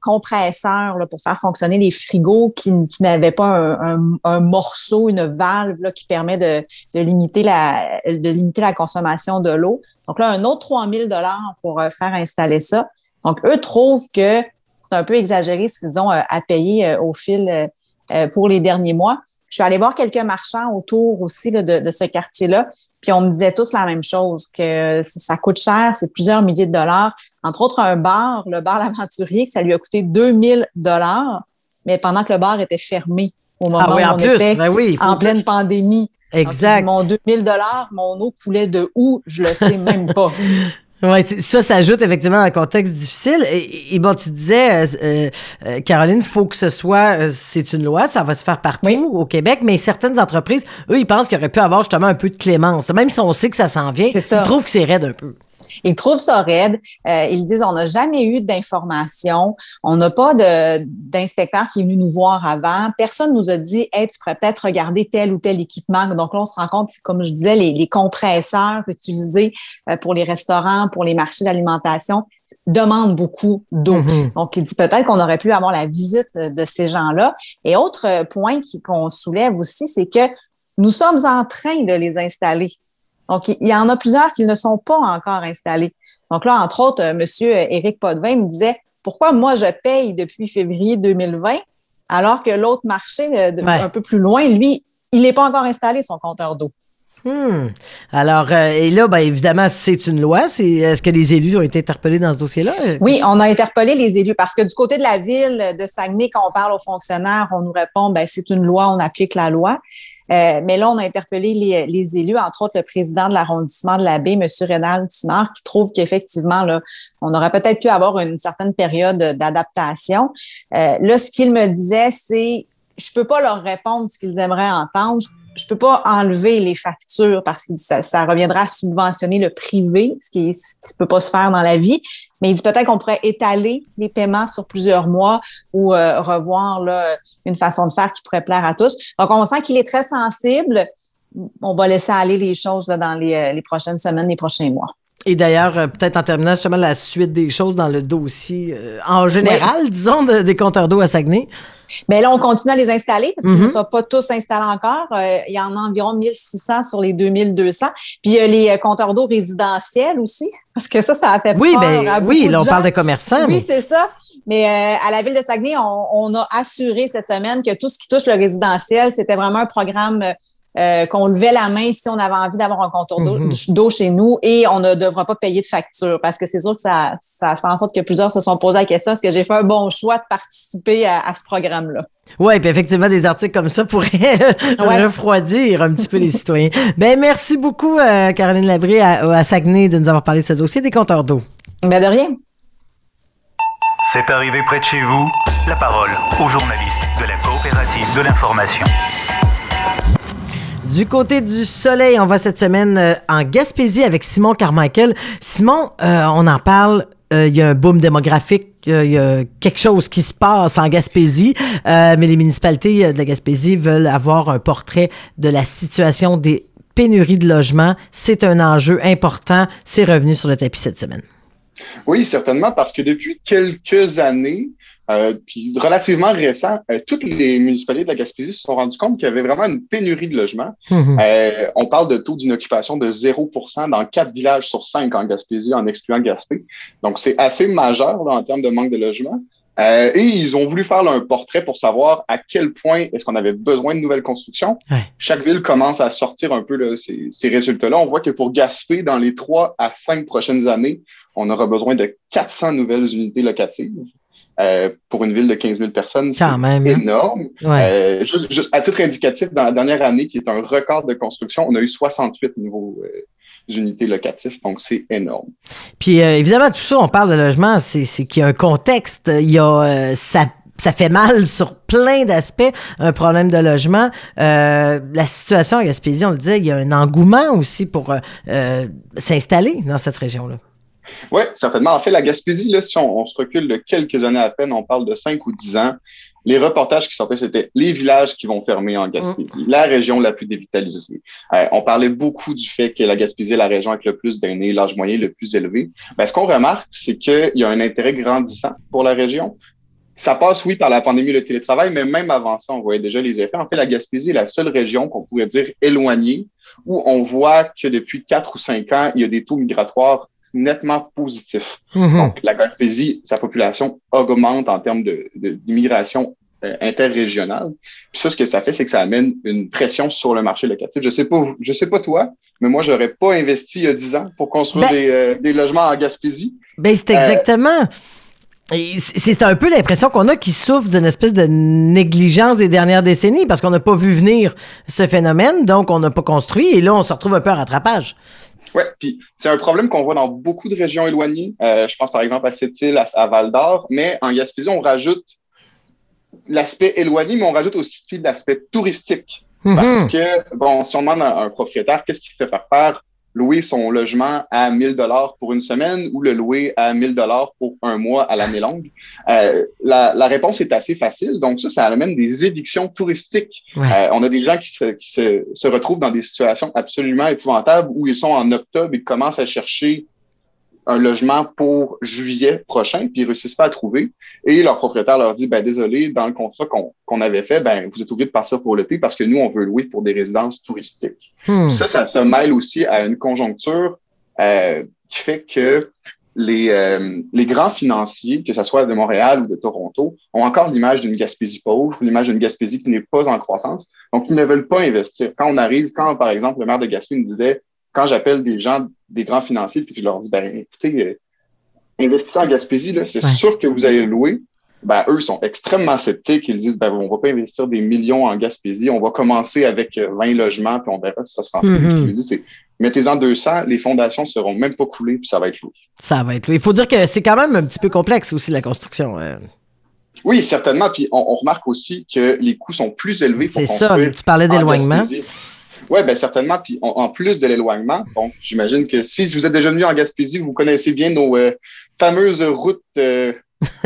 compresseur là, pour faire fonctionner les frigos qui, qui n'avaient pas un, un, morceau, une valve là, qui permet de, de, limiter la, de limiter la consommation de l'eau. Donc là, un autre 3000 dollars pour euh, faire installer ça. Donc, eux trouvent que c'est un peu exagéré ce qu'ils ont euh, à payer euh, au fil pour les derniers mois. Je suis allée voir quelques marchands autour aussi de, ce quartier-là, puis on me disait tous la même chose, que ça coûte cher, c'est plusieurs milliers de dollars. Entre autres, un bar, le bar L'Aventurier, que ça lui a coûté 2000 dollars, mais pendant que le bar était fermé au moment ah oui, où en on plus, était ben oui, en pleine pandémie. Exact. mon 2000 dollars, mon eau coulait de où, je le sais même pas. Oui, ça s'ajoute effectivement dans un contexte difficile. Et, bon, tu disais, euh, euh, euh, Caroline, il faut que ce soit, c'est une loi, ça va se faire partout au Québec, mais certaines entreprises, eux, ils pensent qu'il aurait pu avoir justement un peu de clémence. Même si on sait que ça s'en vient, ils trouvent que c'est raide un peu. Ils trouvent ça raide. Euh, ils disent on n'a jamais eu d'informations, on n'a pas d'inspecteur qui est venu nous voir avant. Personne nous a dit hey, tu pourrais peut-être regarder tel ou tel équipement. Donc là, on se rend compte, comme je disais, les, les compresseurs utilisés euh, pour les restaurants, pour les marchés d'alimentation demandent beaucoup d'eau. Mm-hmm. Donc, il dit peut-être qu'on aurait pu avoir la visite de ces gens-là. Et autre point qu'on soulève aussi, c'est que nous sommes en train de les installer. Donc, il y en a plusieurs qui ne sont pas encore installés. Donc là, entre autres, euh, Monsieur Éric Potvin me disait pourquoi moi je paye depuis février 2020 alors que l'autre marché, euh, un peu plus loin, lui, il n'est pas encore installé son compteur d'eau. Hmm. Alors, euh, et là, ben, évidemment, c'est une loi. Est-ce que les élus ont été interpellés dans ce dossier-là? Oui, on a interpellé les élus parce que du côté de la ville de Saguenay, quand on parle aux fonctionnaires, on nous répond, ben, c'est une loi, on applique la loi. Euh, mais là, on a interpellé les, élus, entre autres le président de l'arrondissement de la baie, M. Rénal Simard, qui trouve qu'effectivement, là, on aurait peut-être pu avoir une certaine période d'adaptation. Euh, là, ce qu'il me disait, c'est je peux pas leur répondre ce qu'ils aimeraient entendre je peux pas enlever les factures parce que ça, reviendra à subventionner le privé, ce qui, ne peut pas se faire dans la vie. Mais il dit peut-être qu'on pourrait étaler les paiements sur plusieurs mois ou euh, revoir là, une façon de faire qui pourrait plaire à tous. Donc, on sent qu'il est très sensible. On va laisser aller les choses là, dans les, euh, les prochaines semaines, les prochains mois. Et d'ailleurs, euh, peut-être en terminant justement la suite des choses dans le dossier en général, disons, des compteurs d'eau à Saguenay. Mais là, on continue à les installer parce qu'ils ne mhm. sont pas tous installés encore. Euh, il y en a environ 1600 sur les 2200. Puis il y a les euh, compteurs d'eau résidentiels aussi, parce que ça, ça a fait oui, ben, Oui, là, on parle de commerçants. Oui, c'est ça. Mais euh, à la Ville de Saguenay, on, a assuré cette semaine que tout ce qui touche le résidentiel, c'était vraiment un programme euh, qu'on levait la main si on avait envie d'avoir un contour d'eau Mhm. d'eau chez nous et on ne devra pas payer de facture parce que c'est sûr que ça, ça fait en sorte que plusieurs se sont posé la question est-ce que j'ai fait un bon choix de participer à, à ce programme-là? Oui, puis effectivement, des articles comme ça pourraient Ouais. refroidir un petit peu les citoyens. Ben, merci beaucoup, euh, Caroline Labrie, à, à Saguenay, de nous avoir parlé de ce dossier des compteurs d'eau. Ben de rien. C'est arrivé près de chez vous. La parole aux journalistes de la coopérative de l'information. Du côté du soleil, on va cette semaine euh, en Gaspésie avec Simon Carmichael. Simon, euh, on en parle. euh, Il y a un boom démographique, il y a quelque chose qui se passe en Gaspésie, mais les municipalités de la Gaspésie veulent avoir un portrait de la situation des pénuries de logements. C'est un enjeu important. C'est revenu sur le tapis cette semaine. Oui, certainement, parce que depuis quelques années, euh, puis relativement récent, euh, toutes les municipalités de la Gaspésie se sont rendues compte qu'il y avait vraiment une pénurie de logements. Mhm. Euh, on parle de taux d'inoccupation de 0% dans quatre villages sur cinq en Gaspésie, en excluant Gaspé. Donc, c'est assez majeur là, en termes de manque de logement. Euh, et ils ont voulu faire là, un portrait pour savoir à quel point est-ce qu'on avait besoin de nouvelles constructions. Ouais. Chaque ville commence à sortir un peu là, ces, ces résultats-là. On voit que pour Gaspé, dans les trois à cinq prochaines années, on aura besoin de 400 nouvelles unités locatives. Euh, pour une ville de 15 000 personnes, c'est hein? énorme. Ouais. Euh, juste, juste à titre indicatif, dans la dernière année, qui est un record de construction, on a eu 68 nouveaux euh, unités locatives, donc c'est énorme. Puis euh, évidemment, tout ça, on parle de logement, c'est qu'il y a un contexte. Il y a euh, ça. Ça fait mal sur plein d'aspects, un problème de logement. Euh, la situation à Gaspésie, on le disait, il y a un engouement aussi pour euh, s'installer dans cette région-là. Oui, certainement. En fait, la Gaspésie, là, si on, on se recule de quelques années à peine, on parle de 5 ou 10 ans, les reportages qui sortaient, c'était les villages qui vont fermer en Gaspésie, la région la plus dévitalisée. Euh, on parlait beaucoup du fait que la Gaspésie est la région avec le plus d'aînés, l'âge moyen le plus élevé. Ben, ce qu'on remarque, c'est qu'il y a un intérêt grandissant pour la région. Ça passe, oui, par la pandémie et le télétravail, mais même avant ça, on voyait déjà les effets. En fait, la Gaspésie est la seule région qu'on pourrait dire éloignée où on voit que depuis quatre ou cinq ans, il y a des taux migratoires nettement positifs. Mhm. Donc, la Gaspésie, sa population augmente en termes de- de- d'immigration euh, interrégionale. Puis ça, ce que ça fait, c'est que ça amène une pression sur le marché locatif. Je sais pas, je sais pas toi, mais moi, j'aurais pas investi il y a 10 ans pour construire Ben- des, euh, des logements en Gaspésie. Ben, c'est Euh, exactement. C'est un peu l'impression qu'on a qui souffre d'une espèce de négligence des dernières décennies parce qu'on n'a pas vu venir ce phénomène, donc on n'a pas construit et là, on se retrouve un peu en rattrapage. Ouais, puis c'est un problème qu'on voit dans beaucoup de régions éloignées. Euh, je pense par exemple à Sept-Îles, à, à Val d'Or, mais en Gaspésie, on rajoute l'aspect éloigné, mais on rajoute aussi l'aspect touristique. Mhm. Parce que, bon, si on demande à un propriétaire qu'est-ce qu'il préfère faire, louer son logement à 1000 dollars pour une semaine ou le louer à 1000 dollars pour un mois à l'année longue, euh, la, la réponse est assez facile. Donc ça, ça amène des évictions touristiques. Ouais. Euh, on a des gens qui, se, qui se, se retrouvent dans des situations absolument épouvantables où ils sont en octobre, ils commencent à chercher un logement pour juillet prochain, puis ils réussissent pas à trouver. Et leur propriétaire leur dit, ben désolé, dans le contrat qu'on qu'on avait fait, ben vous êtes obligé de partir pour l'été parce que nous, on veut louer pour des résidences touristiques. Hmm. Ça, ça se mêle aussi à une conjoncture euh, qui fait que les, euh, les grands financiers, que ce soit de Montréal ou de Toronto, ont encore l'image d'une Gaspésie pauvre, l'image d'une Gaspésie qui n'est pas en croissance. Donc, ils ne veulent pas investir. Quand on arrive, quand, par exemple, le maire de Gaspé me disait, quand j'appelle des gens, des grands financiers, puis que je leur dis, ben, écoutez, euh, investissez en Gaspésie, c'est Ouais. sûr que vous allez louer. Ben, eux, ils sont extrêmement sceptiques. Ils disent, ben, on va pas investir des millions en Gaspésie. On va commencer avec euh, 20 logements, puis on verra si ça se je lui dis, c'est, mettez-en 200, les fondations seront même pas coulées, puis ça va être loué. Ça va être. Il faut dire que c'est quand même un petit peu complexe aussi la construction. euh. Oui, certainement. Puis on, on remarque aussi que les coûts sont plus élevés. pour C'est ça. Tu parlais en d'éloignement. Oui, ben certainement. Puis en, en plus de l'éloignement, bon, j'imagine que si vous êtes déjà venu en Gaspésie, vous connaissez bien nos euh, fameuses routes euh,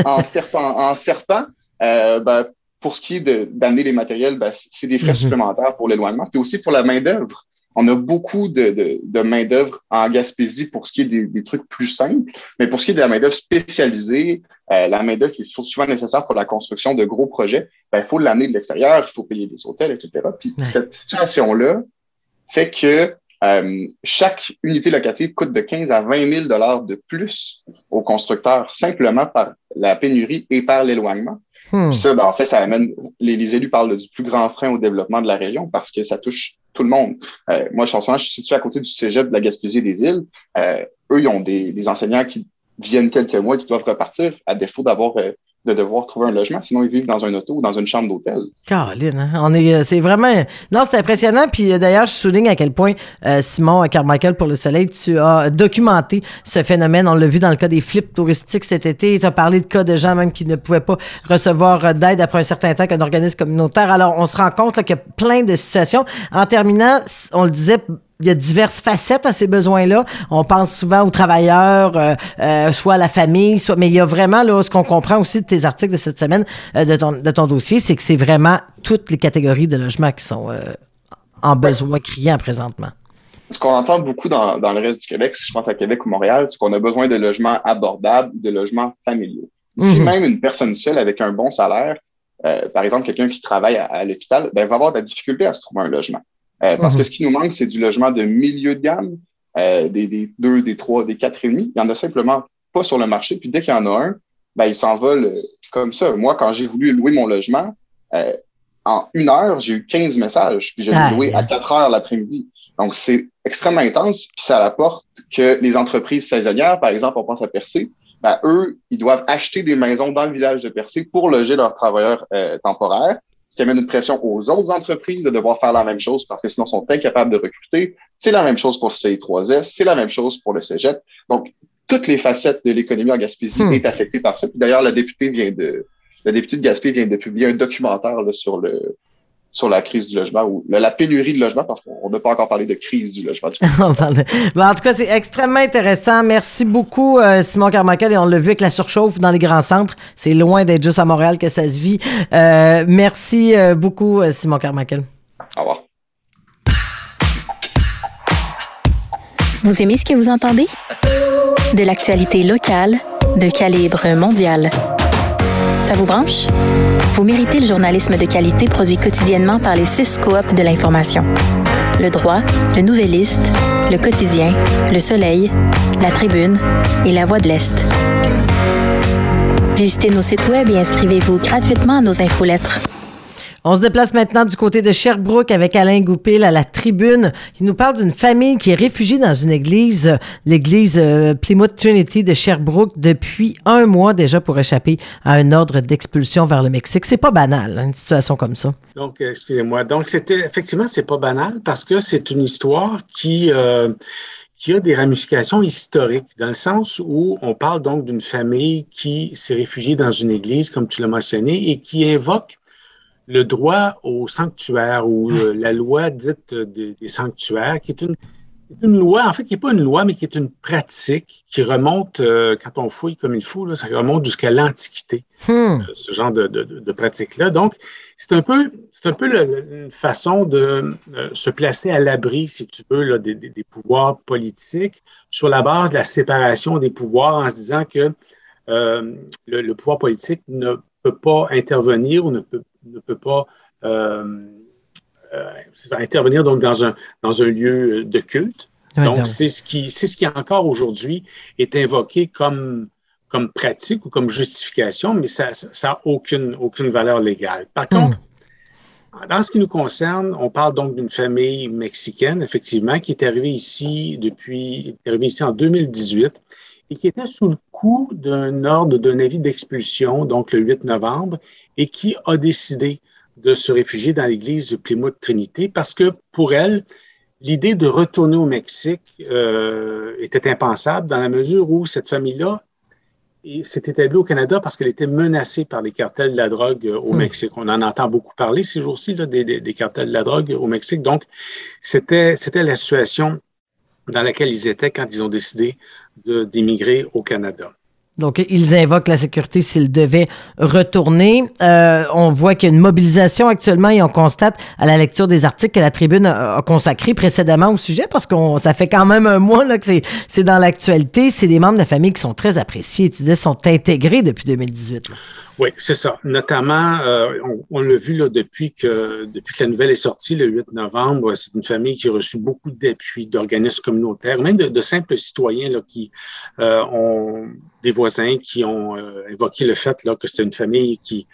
en serpent. En serpent euh, ben, pour ce qui est d'amener les matériels, ben, c'est des frais Mhm. supplémentaires pour l'éloignement, puis aussi pour la main-d'œuvre. On a beaucoup de, de, de main-d'œuvre en Gaspésie pour ce qui est des, des trucs plus simples, mais pour ce qui est de la main-d'œuvre spécialisée, euh, la main-d'œuvre qui est souvent nécessaire pour la construction de gros projets, ben, il faut l'amener de l'extérieur, il faut payer des hôtels, etc. Puis Ouais. cette situation-là fait que euh, chaque unité locative coûte de 15 à 20 000 dollars de plus aux constructeurs simplement par la pénurie et par l'éloignement. Hmm. ça, ben, en fait, ça amène, les, élus parlent du plus grand frein au développement de la région parce que ça touche tout le monde. Euh, moi, je, je suis situé à côté du cégep de la Gaspésie des îles. Euh, eux, ils ont des, des, enseignants qui viennent quelques mois et qui doivent repartir à défaut d'avoir euh, de devoir trouver un logement, sinon ils vivent dans un auto ou dans une chambre d'hôtel. Caroline, hein? on est, euh, c'est vraiment, non, c'est impressionnant. Puis euh, d'ailleurs, je souligne à quel point euh, Simon Carmichael pour le Soleil, tu as documenté ce phénomène. On l'a vu dans le cas des flips touristiques cet été. Tu as parlé de cas de gens même qui ne pouvaient pas recevoir d'aide après un certain temps qu'un organisme communautaire. Alors, on se rend compte qu'il y a plein de situations. En terminant, on le disait il y a diverses facettes à ces besoins-là. On pense souvent aux travailleurs, euh, euh, soit à la famille, soit, mais il y a vraiment là, ce qu'on comprend aussi de tes articles de cette semaine, euh, de, ton, de ton dossier, c'est que c'est vraiment toutes les catégories de logements qui sont en besoin criant présentement. Ce qu'on entend beaucoup dans, dans, le reste du Québec, je pense à Québec ou Montréal, c'est qu'on a besoin de logements abordables, de logements familiaux. Si mhm. même une personne seule avec un bon salaire, par exemple quelqu'un qui travaille à, l'hôpital, ben, va avoir de la difficulté à se trouver un logement. Euh, parce que mhm. ce qui nous manque, c'est du logement de milieu de gamme, euh, des, des deux, des trois, des quatre et demi. Il n'y en a simplement pas sur le marché. Puis dès qu'il y en a un, ben, il s'envole euh, comme ça. Moi, quand j'ai voulu louer mon logement, en une heure, j'ai eu 15 messages. Puis j'ai loué à 4 heures l'après-midi. Donc, c'est extrêmement intense. Puis ça apporte que les entreprises saisonnières, par exemple, on pense à Percé, ben, eux, ils doivent acheter des maisons dans le village de Percé pour loger leurs travailleurs temporaires ce qui amène une pression aux autres entreprises de devoir faire la même chose parce que sinon, ils sont incapables de recruter. C'est la même chose pour le CI3S, c'est la même chose pour le Cégep. Donc, toutes les facettes de l'économie en Gaspésie hmm. est affectée par ça. D'ailleurs, la députée vient de, la députée de Gaspé vient de publier un documentaire là, sur le, sur la crise du logement ou la, pénurie de logement parce qu'on n'a pas encore parlé de crise du logement. en tout cas, c'est extrêmement intéressant. Merci beaucoup, euh, Simon Carmichael. Et on l'a vu avec la surchauffe dans les grands centres. C'est loin d'être juste à Montréal que ça se vit. Euh, merci euh, beaucoup, Simon Carmichael. Au revoir. Vous aimez ce que vous entendez? De l'actualité locale, de calibre mondial. Ça vous branche? Vous méritez le journalisme de qualité produit quotidiennement par les six coops de l'information. Le Droit, Le Nouvelliste, Le Quotidien, Le Soleil, La Tribune et La Voix de l'Est. Visitez nos sites web et inscrivez-vous gratuitement à nos infolettres. On se déplace maintenant du côté de Sherbrooke avec Alain Goupil à la tribune. Il nous parle d'une famille qui est réfugiée dans une église, l'église euh, Plymouth Trinity de Sherbrooke, depuis un mois déjà pour échapper à un ordre d'expulsion vers le Mexique. C'est pas banal, hein, une situation comme ça. Donc, excusez-moi. Donc, c'était effectivement, c'est pas banal parce que c'est une histoire qui. Euh, qui a des ramifications historiques, dans le sens où on parle donc d'une famille qui s'est réfugiée dans une église, comme tu l'as mentionné, et qui invoque le droit au sanctuaire ou euh, la loi dite des, sanctuaires, qui est une, une, loi, en fait, qui n'est pas une loi, mais qui est une pratique qui remonte, euh, quand on fouille comme il faut, là, ça remonte jusqu'à l'Antiquité, hmm. euh, ce genre de, de, pratique-là. Donc, c'est un peu, c'est un peu une façon de se placer à l'abri, si tu veux, là, des, des, pouvoirs politiques sur la base de la séparation des pouvoirs en se disant que le, le pouvoir politique ne peut pas intervenir ou ne peut ne peut pas euh, euh, intervenir donc dans un, dans un lieu de culte. donc, c'est ce qui, c'est ce qui encore aujourd'hui est invoqué comme, comme pratique ou comme justification, mais ça n'a aucune, aucune valeur légale. Par hmm. contre, dans ce qui nous concerne, on parle donc d'une famille mexicaine, effectivement, qui est arrivée ici depuis, est arrivée ici en 2018 et qui était sous le coup d'un ordre d'un avis d'expulsion, donc le 8 novembre, et qui a décidé de se réfugier dans l'église de Plymouth Trinité parce que pour elle, l'idée de retourner au Mexique euh, était impensable dans la mesure où cette famille-là s'est établie au Canada parce qu'elle était menacée par les cartels de la drogue euh, au hmm. Mexique. On en entend beaucoup parler ces jours-ci, des, des, cartels de la drogue au Mexique. Donc, c'était la situation dans laquelle ils étaient quand ils ont décidé d'émigrer au Canada. Donc, ils invoquent la sécurité s'ils devaient retourner. Euh, on voit qu'il y a une mobilisation actuellement et on constate à la lecture des articles que la tribune a, consacré précédemment au sujet parce que ça fait quand même un mois là, que c'est dans l'actualité. C'est des membres de la famille qui sont très appréciés, tu disais, sont intégrés depuis 2018. Oui, c'est ça. Notamment, euh, on, l'a vu là, depuis, que, depuis que la nouvelle est sortie le 8 novembre. C'est une famille qui a reçu beaucoup d'appui d'organismes communautaires, même de, simples citoyens là, qui euh, ont des voisins qui ont euh, évoqué le fait là, que c'était une famille qui,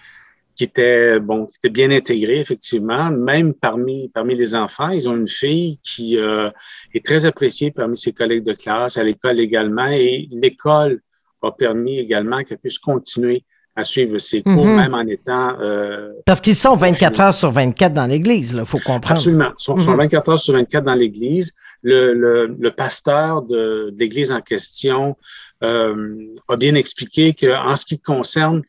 qui était bon, qui était bien intégrée effectivement, même parmi parmi les enfants. Ils ont une fille qui euh, est très appréciée parmi ses collègues de classe, à l'école également, et l'école a permis également qu'elle puisse continuer à suivre ses cours, Mhm. même en étant euh, Parce qu'ils sont 24 heures sur 24 dans l'Église, il faut comprendre. Absolument. Ils sont, sont Mhm. 24 heures sur 24 dans l'Église. Le, le, le pasteur de, de l'Église en question euh, a bien expliqué qu'en ce qui concerne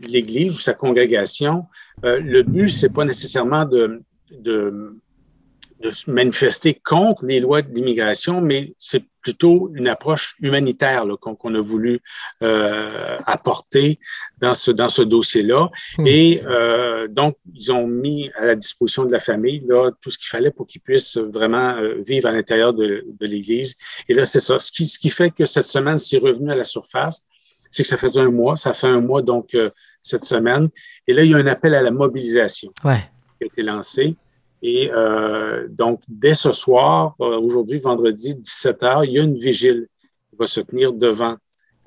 l'Église ou sa congrégation, euh, le but, c'est pas nécessairement de, de, de se manifester contre les lois d'immigration, mais c'est plutôt une approche humanitaire qu'on qu'on a voulu euh, apporter dans ce, dans ce dossier-là. Hmm. Et euh, donc, ils ont mis à la disposition de la famille là, tout ce qu'il fallait pour qu'ils puissent vraiment euh, vivre à l'intérieur de, de l'Église. Et là, c'est ça. Ce qui, ce qui fait que cette semaine, c'est revenu à la surface, c'est que ça faisait un mois. Ça fait un mois, donc, euh, cette semaine. Et là, il y a un appel à la mobilisation Ouais. qui a été lancé. Et euh, donc, dès ce soir, euh, aujourd'hui, vendredi, 17h, il y a une vigile qui va se tenir devant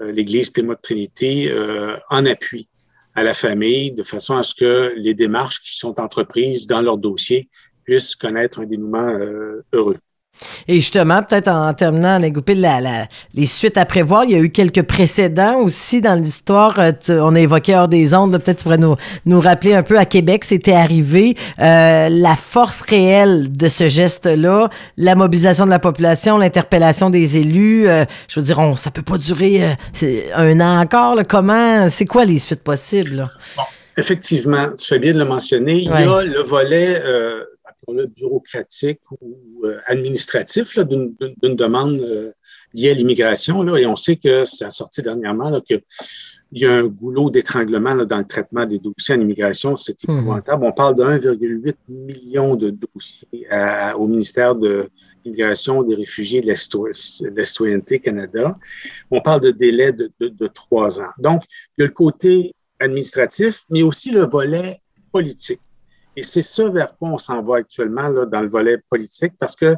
euh, l'Église Plymouth Trinité euh, en appui à la famille, de façon à ce que les démarches qui sont entreprises dans leur dossier puissent connaître un dénouement heureux. Et justement, peut-être en terminant, la, la- les suites à prévoir, il y a eu quelques précédents aussi dans l'histoire. Euh, On a évoqué hors des ondes, peut-être tu pourrais nous, nous rappeler un peu à Québec, c'était arrivé. Euh, la force réelle de ce geste-là, la mobilisation de la population, l'interpellation des élus, euh, je veux dire, on, ça peut pas durer euh, un an encore. là. Comment, c'est quoi les suites possibles? là? Effectivement, tu fais bien de le mentionner. Il y a le volet bureaucratique ou euh, administratif d'une demande euh, liée à l'immigration. Et on sait que ça a sorti dernièrement qu'il y a un goulot d'étranglement dans le traitement des dossiers en immigration. C'est Mhm. épouvantable. On parle de 1,8 million de dossiers à- au ministère de l'immigration, des réfugiés et de la cito- de la citoyenneté Canada. On parle de délai de, de- de trois ans. Donc, il y a le côté administratif, mais aussi le volet politique. Et c'est ce vers quoi on s'en va actuellement là, dans le volet politique parce que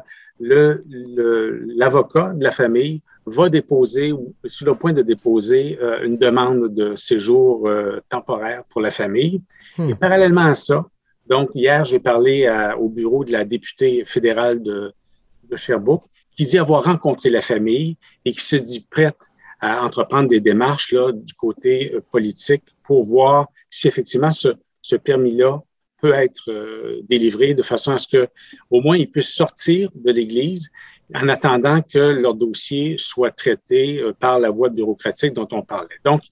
le- le- l'avocat de la famille va déposer ou est sur le point de déposer euh, une demande de séjour euh, temporaire pour la famille. Et parallèlement à ça, donc hier, j'ai parlé à- au bureau de la députée fédérale de, de Sherbrooke qui dit avoir rencontré la famille et qui se dit prête à entreprendre des démarches là, du côté euh, politique pour voir si effectivement ce, ce permis-là peut être euh, délivré de façon à ce que au moins ils puissent sortir de l'Église en attendant que leur dossier soit traité euh, par la voie bureaucratique dont on parlait. Donc,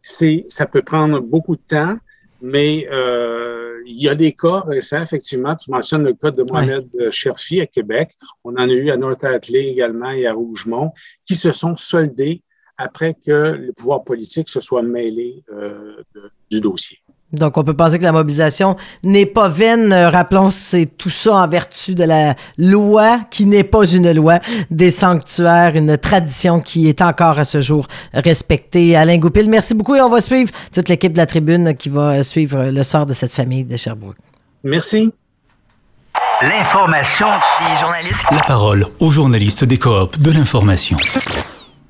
c'est, ça peut prendre beaucoup de temps, mais euh, il y a des cas récents, effectivement. Tu mentionnes le cas de Mohamed ouais. Cherfi à Québec. On en a eu à North Atlee également et à Rougemont, qui se sont soldés après que le pouvoir politique se soit mêlé euh, de, du dossier. Donc, on peut penser que la mobilisation n'est pas vaine. Euh, rappelons, c'est tout ça en vertu de la loi qui n'est pas une loi des sanctuaires, une tradition qui est encore à ce jour respectée. Alain Goupil, merci beaucoup et on va suivre toute l'équipe de la tribune qui va suivre le sort de cette famille de Sherbrooke. Merci. L'information des journalistes. La parole aux journalistes des coops de l'information.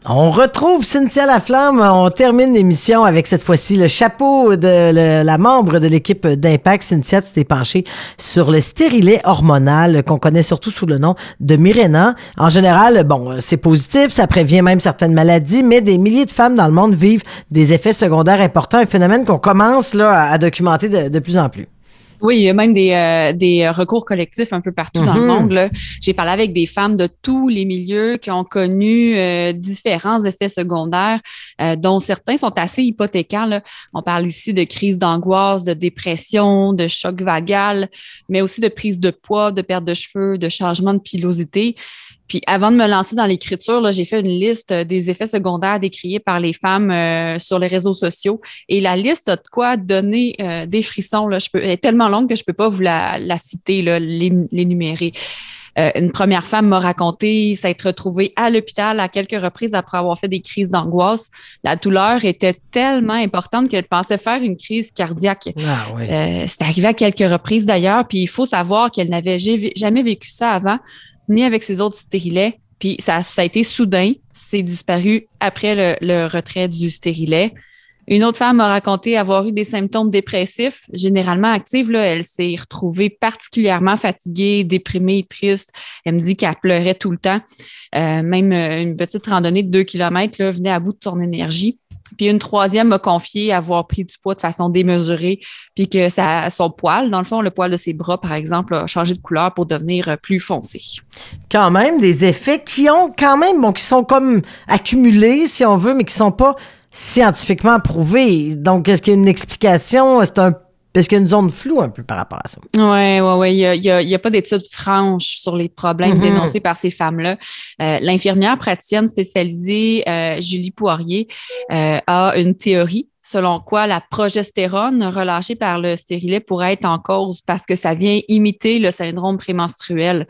On retrouve Cynthia Laflamme. On termine l'émission avec cette fois-ci le chapeau de la membre de l'équipe d'Impact. Cynthia, tu t'es penchée sur le stérilet hormonal qu'on connaît surtout sous le nom de Mirena. En général, bon, c'est positif, ça prévient même certaines maladies, mais des milliers de femmes dans le monde vivent des effets secondaires importants, un phénomène qu'on commence à documenter de plus en plus. Oui, il y a même des, euh, des recours collectifs un peu partout mm -hmm. dans le monde. Là. J'ai parlé avec des femmes de tous les milieux qui ont connu euh, différents effets secondaires, euh, dont certains sont assez hypothécaires. Là. On parle ici de crise d'angoisse, de dépression, de choc vagal, mais aussi de prise de poids, de perte de cheveux, de changement de pilosité. Puis avant de me lancer dans l'écriture, j'ai fait une liste des effets secondaires décriés par les femmes euh, sur les réseaux sociaux. Et la liste a de quoi donner euh, des frissons. Là. Je peux, elle est tellement longue que je ne peux pas vous la, la citer, là, l'énumérer. Euh, une première femme m'a raconté s'être retrouvée à l'hôpital à quelques reprises après avoir fait des crises d'angoisse. La douleur était tellement importante qu'elle pensait faire une crise cardiaque. Ah, oui. euh, C'est arrivé à quelques reprises d'ailleurs. Puis il faut savoir qu'elle n'avait jamais vécu ça avant ni avec ses autres stérilets. Puis ça, ça a été soudain. C'est disparu après le, le, retrait du stérilet. Une autre femme m'a raconté avoir eu des symptômes dépressifs, généralement actifs. Elle s'est retrouvée particulièrement fatiguée, déprimée, triste. Elle me dit qu'elle pleurait tout le temps. Euh, même euh, une petite randonnée de deux kilomètres là, venait à bout de son énergie. Puis une troisième m'a confié avoir pris du poids de façon démesurée, puis que ça, son poil, dans le fond, le poil de ses bras, par exemple, a changé de couleur pour devenir euh, plus foncé. Quand même, des effets qui ont quand même, bon, qui sont comme accumulés, si on veut, mais qui sont pas scientifiquement prouvés. Donc, est-ce qu'il y a une explication? C'est un parce qu'il y a une zone floue un peu par rapport à ça. Oui, oui, oui. Il n'y a, a, pas d'études franches sur les problèmes mm-hmm. dénoncés par ces femmes-là. Euh, L'infirmière praticienne spécialisée, euh, Julie Poirier, euh, a une théorie selon quoi la progestérone relâchée par le stérilet pourrait être en cause parce que ça vient imiter le syndrome prémenstruel.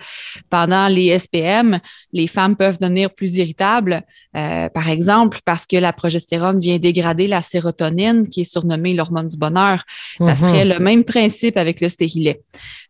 Pendant les SPM, les femmes peuvent devenir plus irritables, euh, par exemple parce que la progestérone vient dégrader la sérotonine, qui est surnommée l'hormone du bonheur. Ça mhm. serait le même principe avec le stérilet.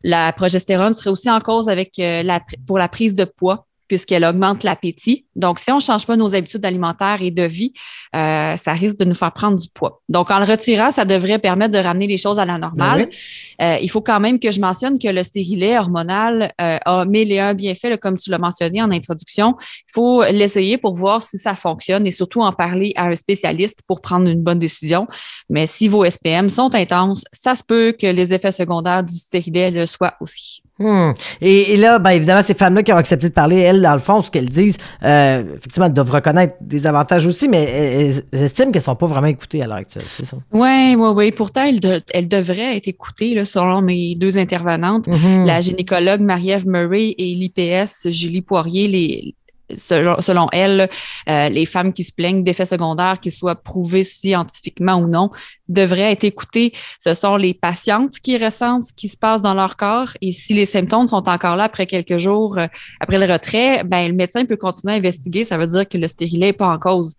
La progestérone serait aussi en cause avec euh, la, pour la prise de poids puisqu'elle augmente l'appétit. Donc, si on ne change pas nos habitudes alimentaires et de vie, euh, ça risque de nous faire prendre du poids. Donc, en le retirant, ça devrait permettre de ramener les choses à la normale. Ben euh, il faut quand même que je mentionne que le stérilet hormonal euh, a mille et un bienfaits, comme tu l'as mentionné en introduction. Il faut l'essayer pour voir si ça fonctionne et surtout en parler à un spécialiste pour prendre une bonne décision. Mais si vos SPM sont intenses, ça se peut que les effets secondaires du stérilet le soient aussi. Hmm. Et, là, ben, évidemment, ces femmes-là qui ont accepté de parler, elles, dans le fond, ce qu'elles disent, euh, effectivement, elles doivent reconnaître des avantages aussi, mais elles, estiment qu'elles ne sont pas vraiment écoutées à l'heure actuelle, c'est ça? Oui, oui, oui. Pourtant, elles, devraient être écoutées, là, selon mes deux intervenantes, mm-hmm. la gynécologue Marie-Ève Murray et l'IPS Julie Poirier, les, selon, elle, euh, les femmes qui se plaignent d'effets secondaires, qu'ils soient prouvés scientifiquement ou non, devraient être écoutées. Ce sont les patientes qui ressentent ce qui se passe dans leur corps et si les symptômes sont encore là après quelques jours euh, après le retrait, ben le médecin peut continuer à investiguer. Ça veut dire que le stérilet n'est pas en cause.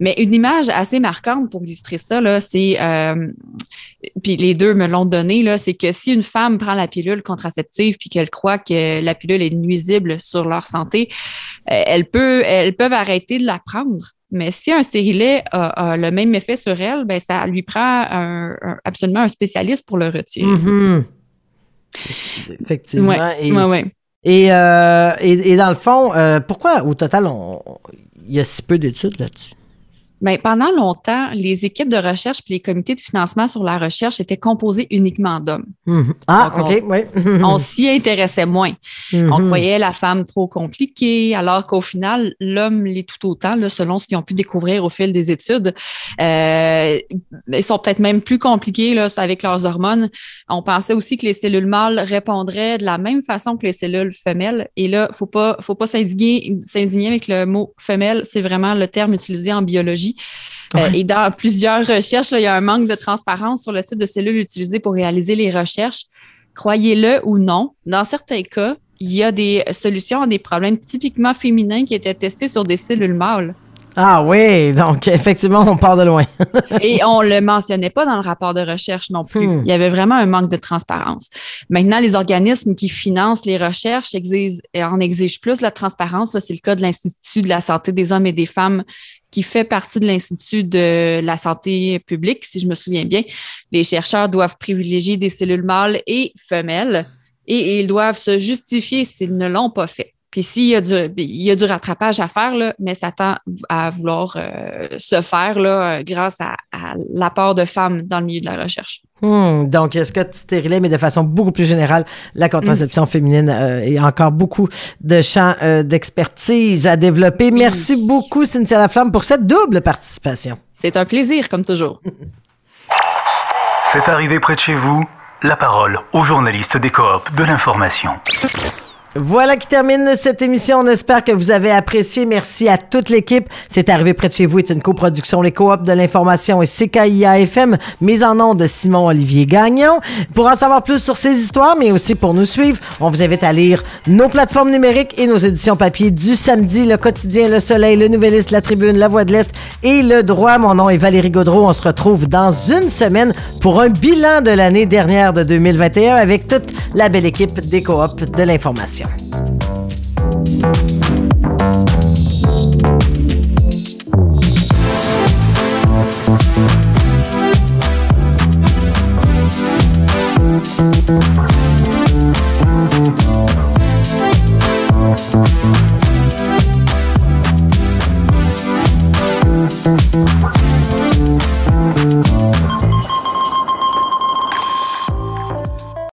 Mais une image assez marquante pour illustrer ça, c'est euh, puis les deux me l'ont donné, c'est que si une femme prend la pilule contraceptive puis qu'elle croit que la pilule est nuisible sur leur santé, elle peut, elles peuvent arrêter de la prendre. Mais si un stérilet a, le même effet sur elle, ben ça lui prend absolument un spécialiste pour le retirer. Mm-hmm. Effectivement. et, euh, et, dans le fond, euh, pourquoi au total il y a si peu d'études là-dessus? Bien, pendant longtemps, les équipes de recherche et les comités de financement sur la recherche étaient composés uniquement d'hommes. Mhm. Ah, OK, oui. on s'y intéressait moins. On mhm. croyait la femme trop compliquée, alors qu'au final, l'homme l'est tout autant, là, selon ce qu'ils ont pu découvrir au fil des études. Euh, ils sont peut-être même plus compliqués là, avec leurs hormones. On pensait aussi que les cellules mâles répondraient de la même façon que les cellules femelles. Et là, faut pas, faut pas s'indigner avec le mot femelle. C'est vraiment le terme utilisé en biologie euh, et dans plusieurs recherches, il y a un manque de transparence sur le type de cellules utilisées pour réaliser les recherches. Croyez-le ou non, dans certains cas, il y a des solutions à des problèmes typiquement féminins qui étaient testés sur des cellules mâles. Ah oui, donc effectivement, on part de loin. Et on ne le mentionnait pas dans le rapport de recherche non plus. Hmm. Il y avait vraiment un manque de transparence. Maintenant, les organismes qui financent les recherches en exigent plus la transparence. c'est le cas de l'Institut de la santé des hommes et des femmes qui fait partie de l'Institut de la santé publique, si je me souviens bien. Les chercheurs doivent privilégier des cellules mâles et femelles et ils doivent se justifier s'ils ne l'ont pas fait. Puis s'il y, a du, il y a du rattrapage à faire, là, mais ça tend à vouloir euh, se faire là, grâce à, l'apport de femmes dans le milieu de la recherche. Hmm, donc, Scott Stérilet, mais de façon beaucoup plus générale, la contraception hmm. féminine euh, et encore beaucoup de champs euh, d'expertise à développer? Merci beaucoup, Cynthia Laflamme, pour cette double participation. C'est un plaisir, comme toujours. C'est arrivé près de chez vous. La parole aux journalistes des coops de l'information. Voilà qui termine cette émission. On espère que vous avez apprécié. Merci à toute l'équipe. C'est arrivé près de chez vous est une coproduction Les Coops de l'information et CKIA FM, mise en nom de Simon Olivier Gagnon. Pour en savoir plus sur ces histoires, mais aussi pour nous suivre, on vous invite à lire nos plateformes numériques et nos éditions papier du samedi, Le Quotidien, Le Soleil, Le Nouvelliste, La Tribune, La Voix de l'Est et Le Droit. Mon nom est Valérie Gaudreau. On se retrouve dans une semaine pour un bilan de l'année dernière de 2021 avec toute la belle équipe des Coops de l'information. Thank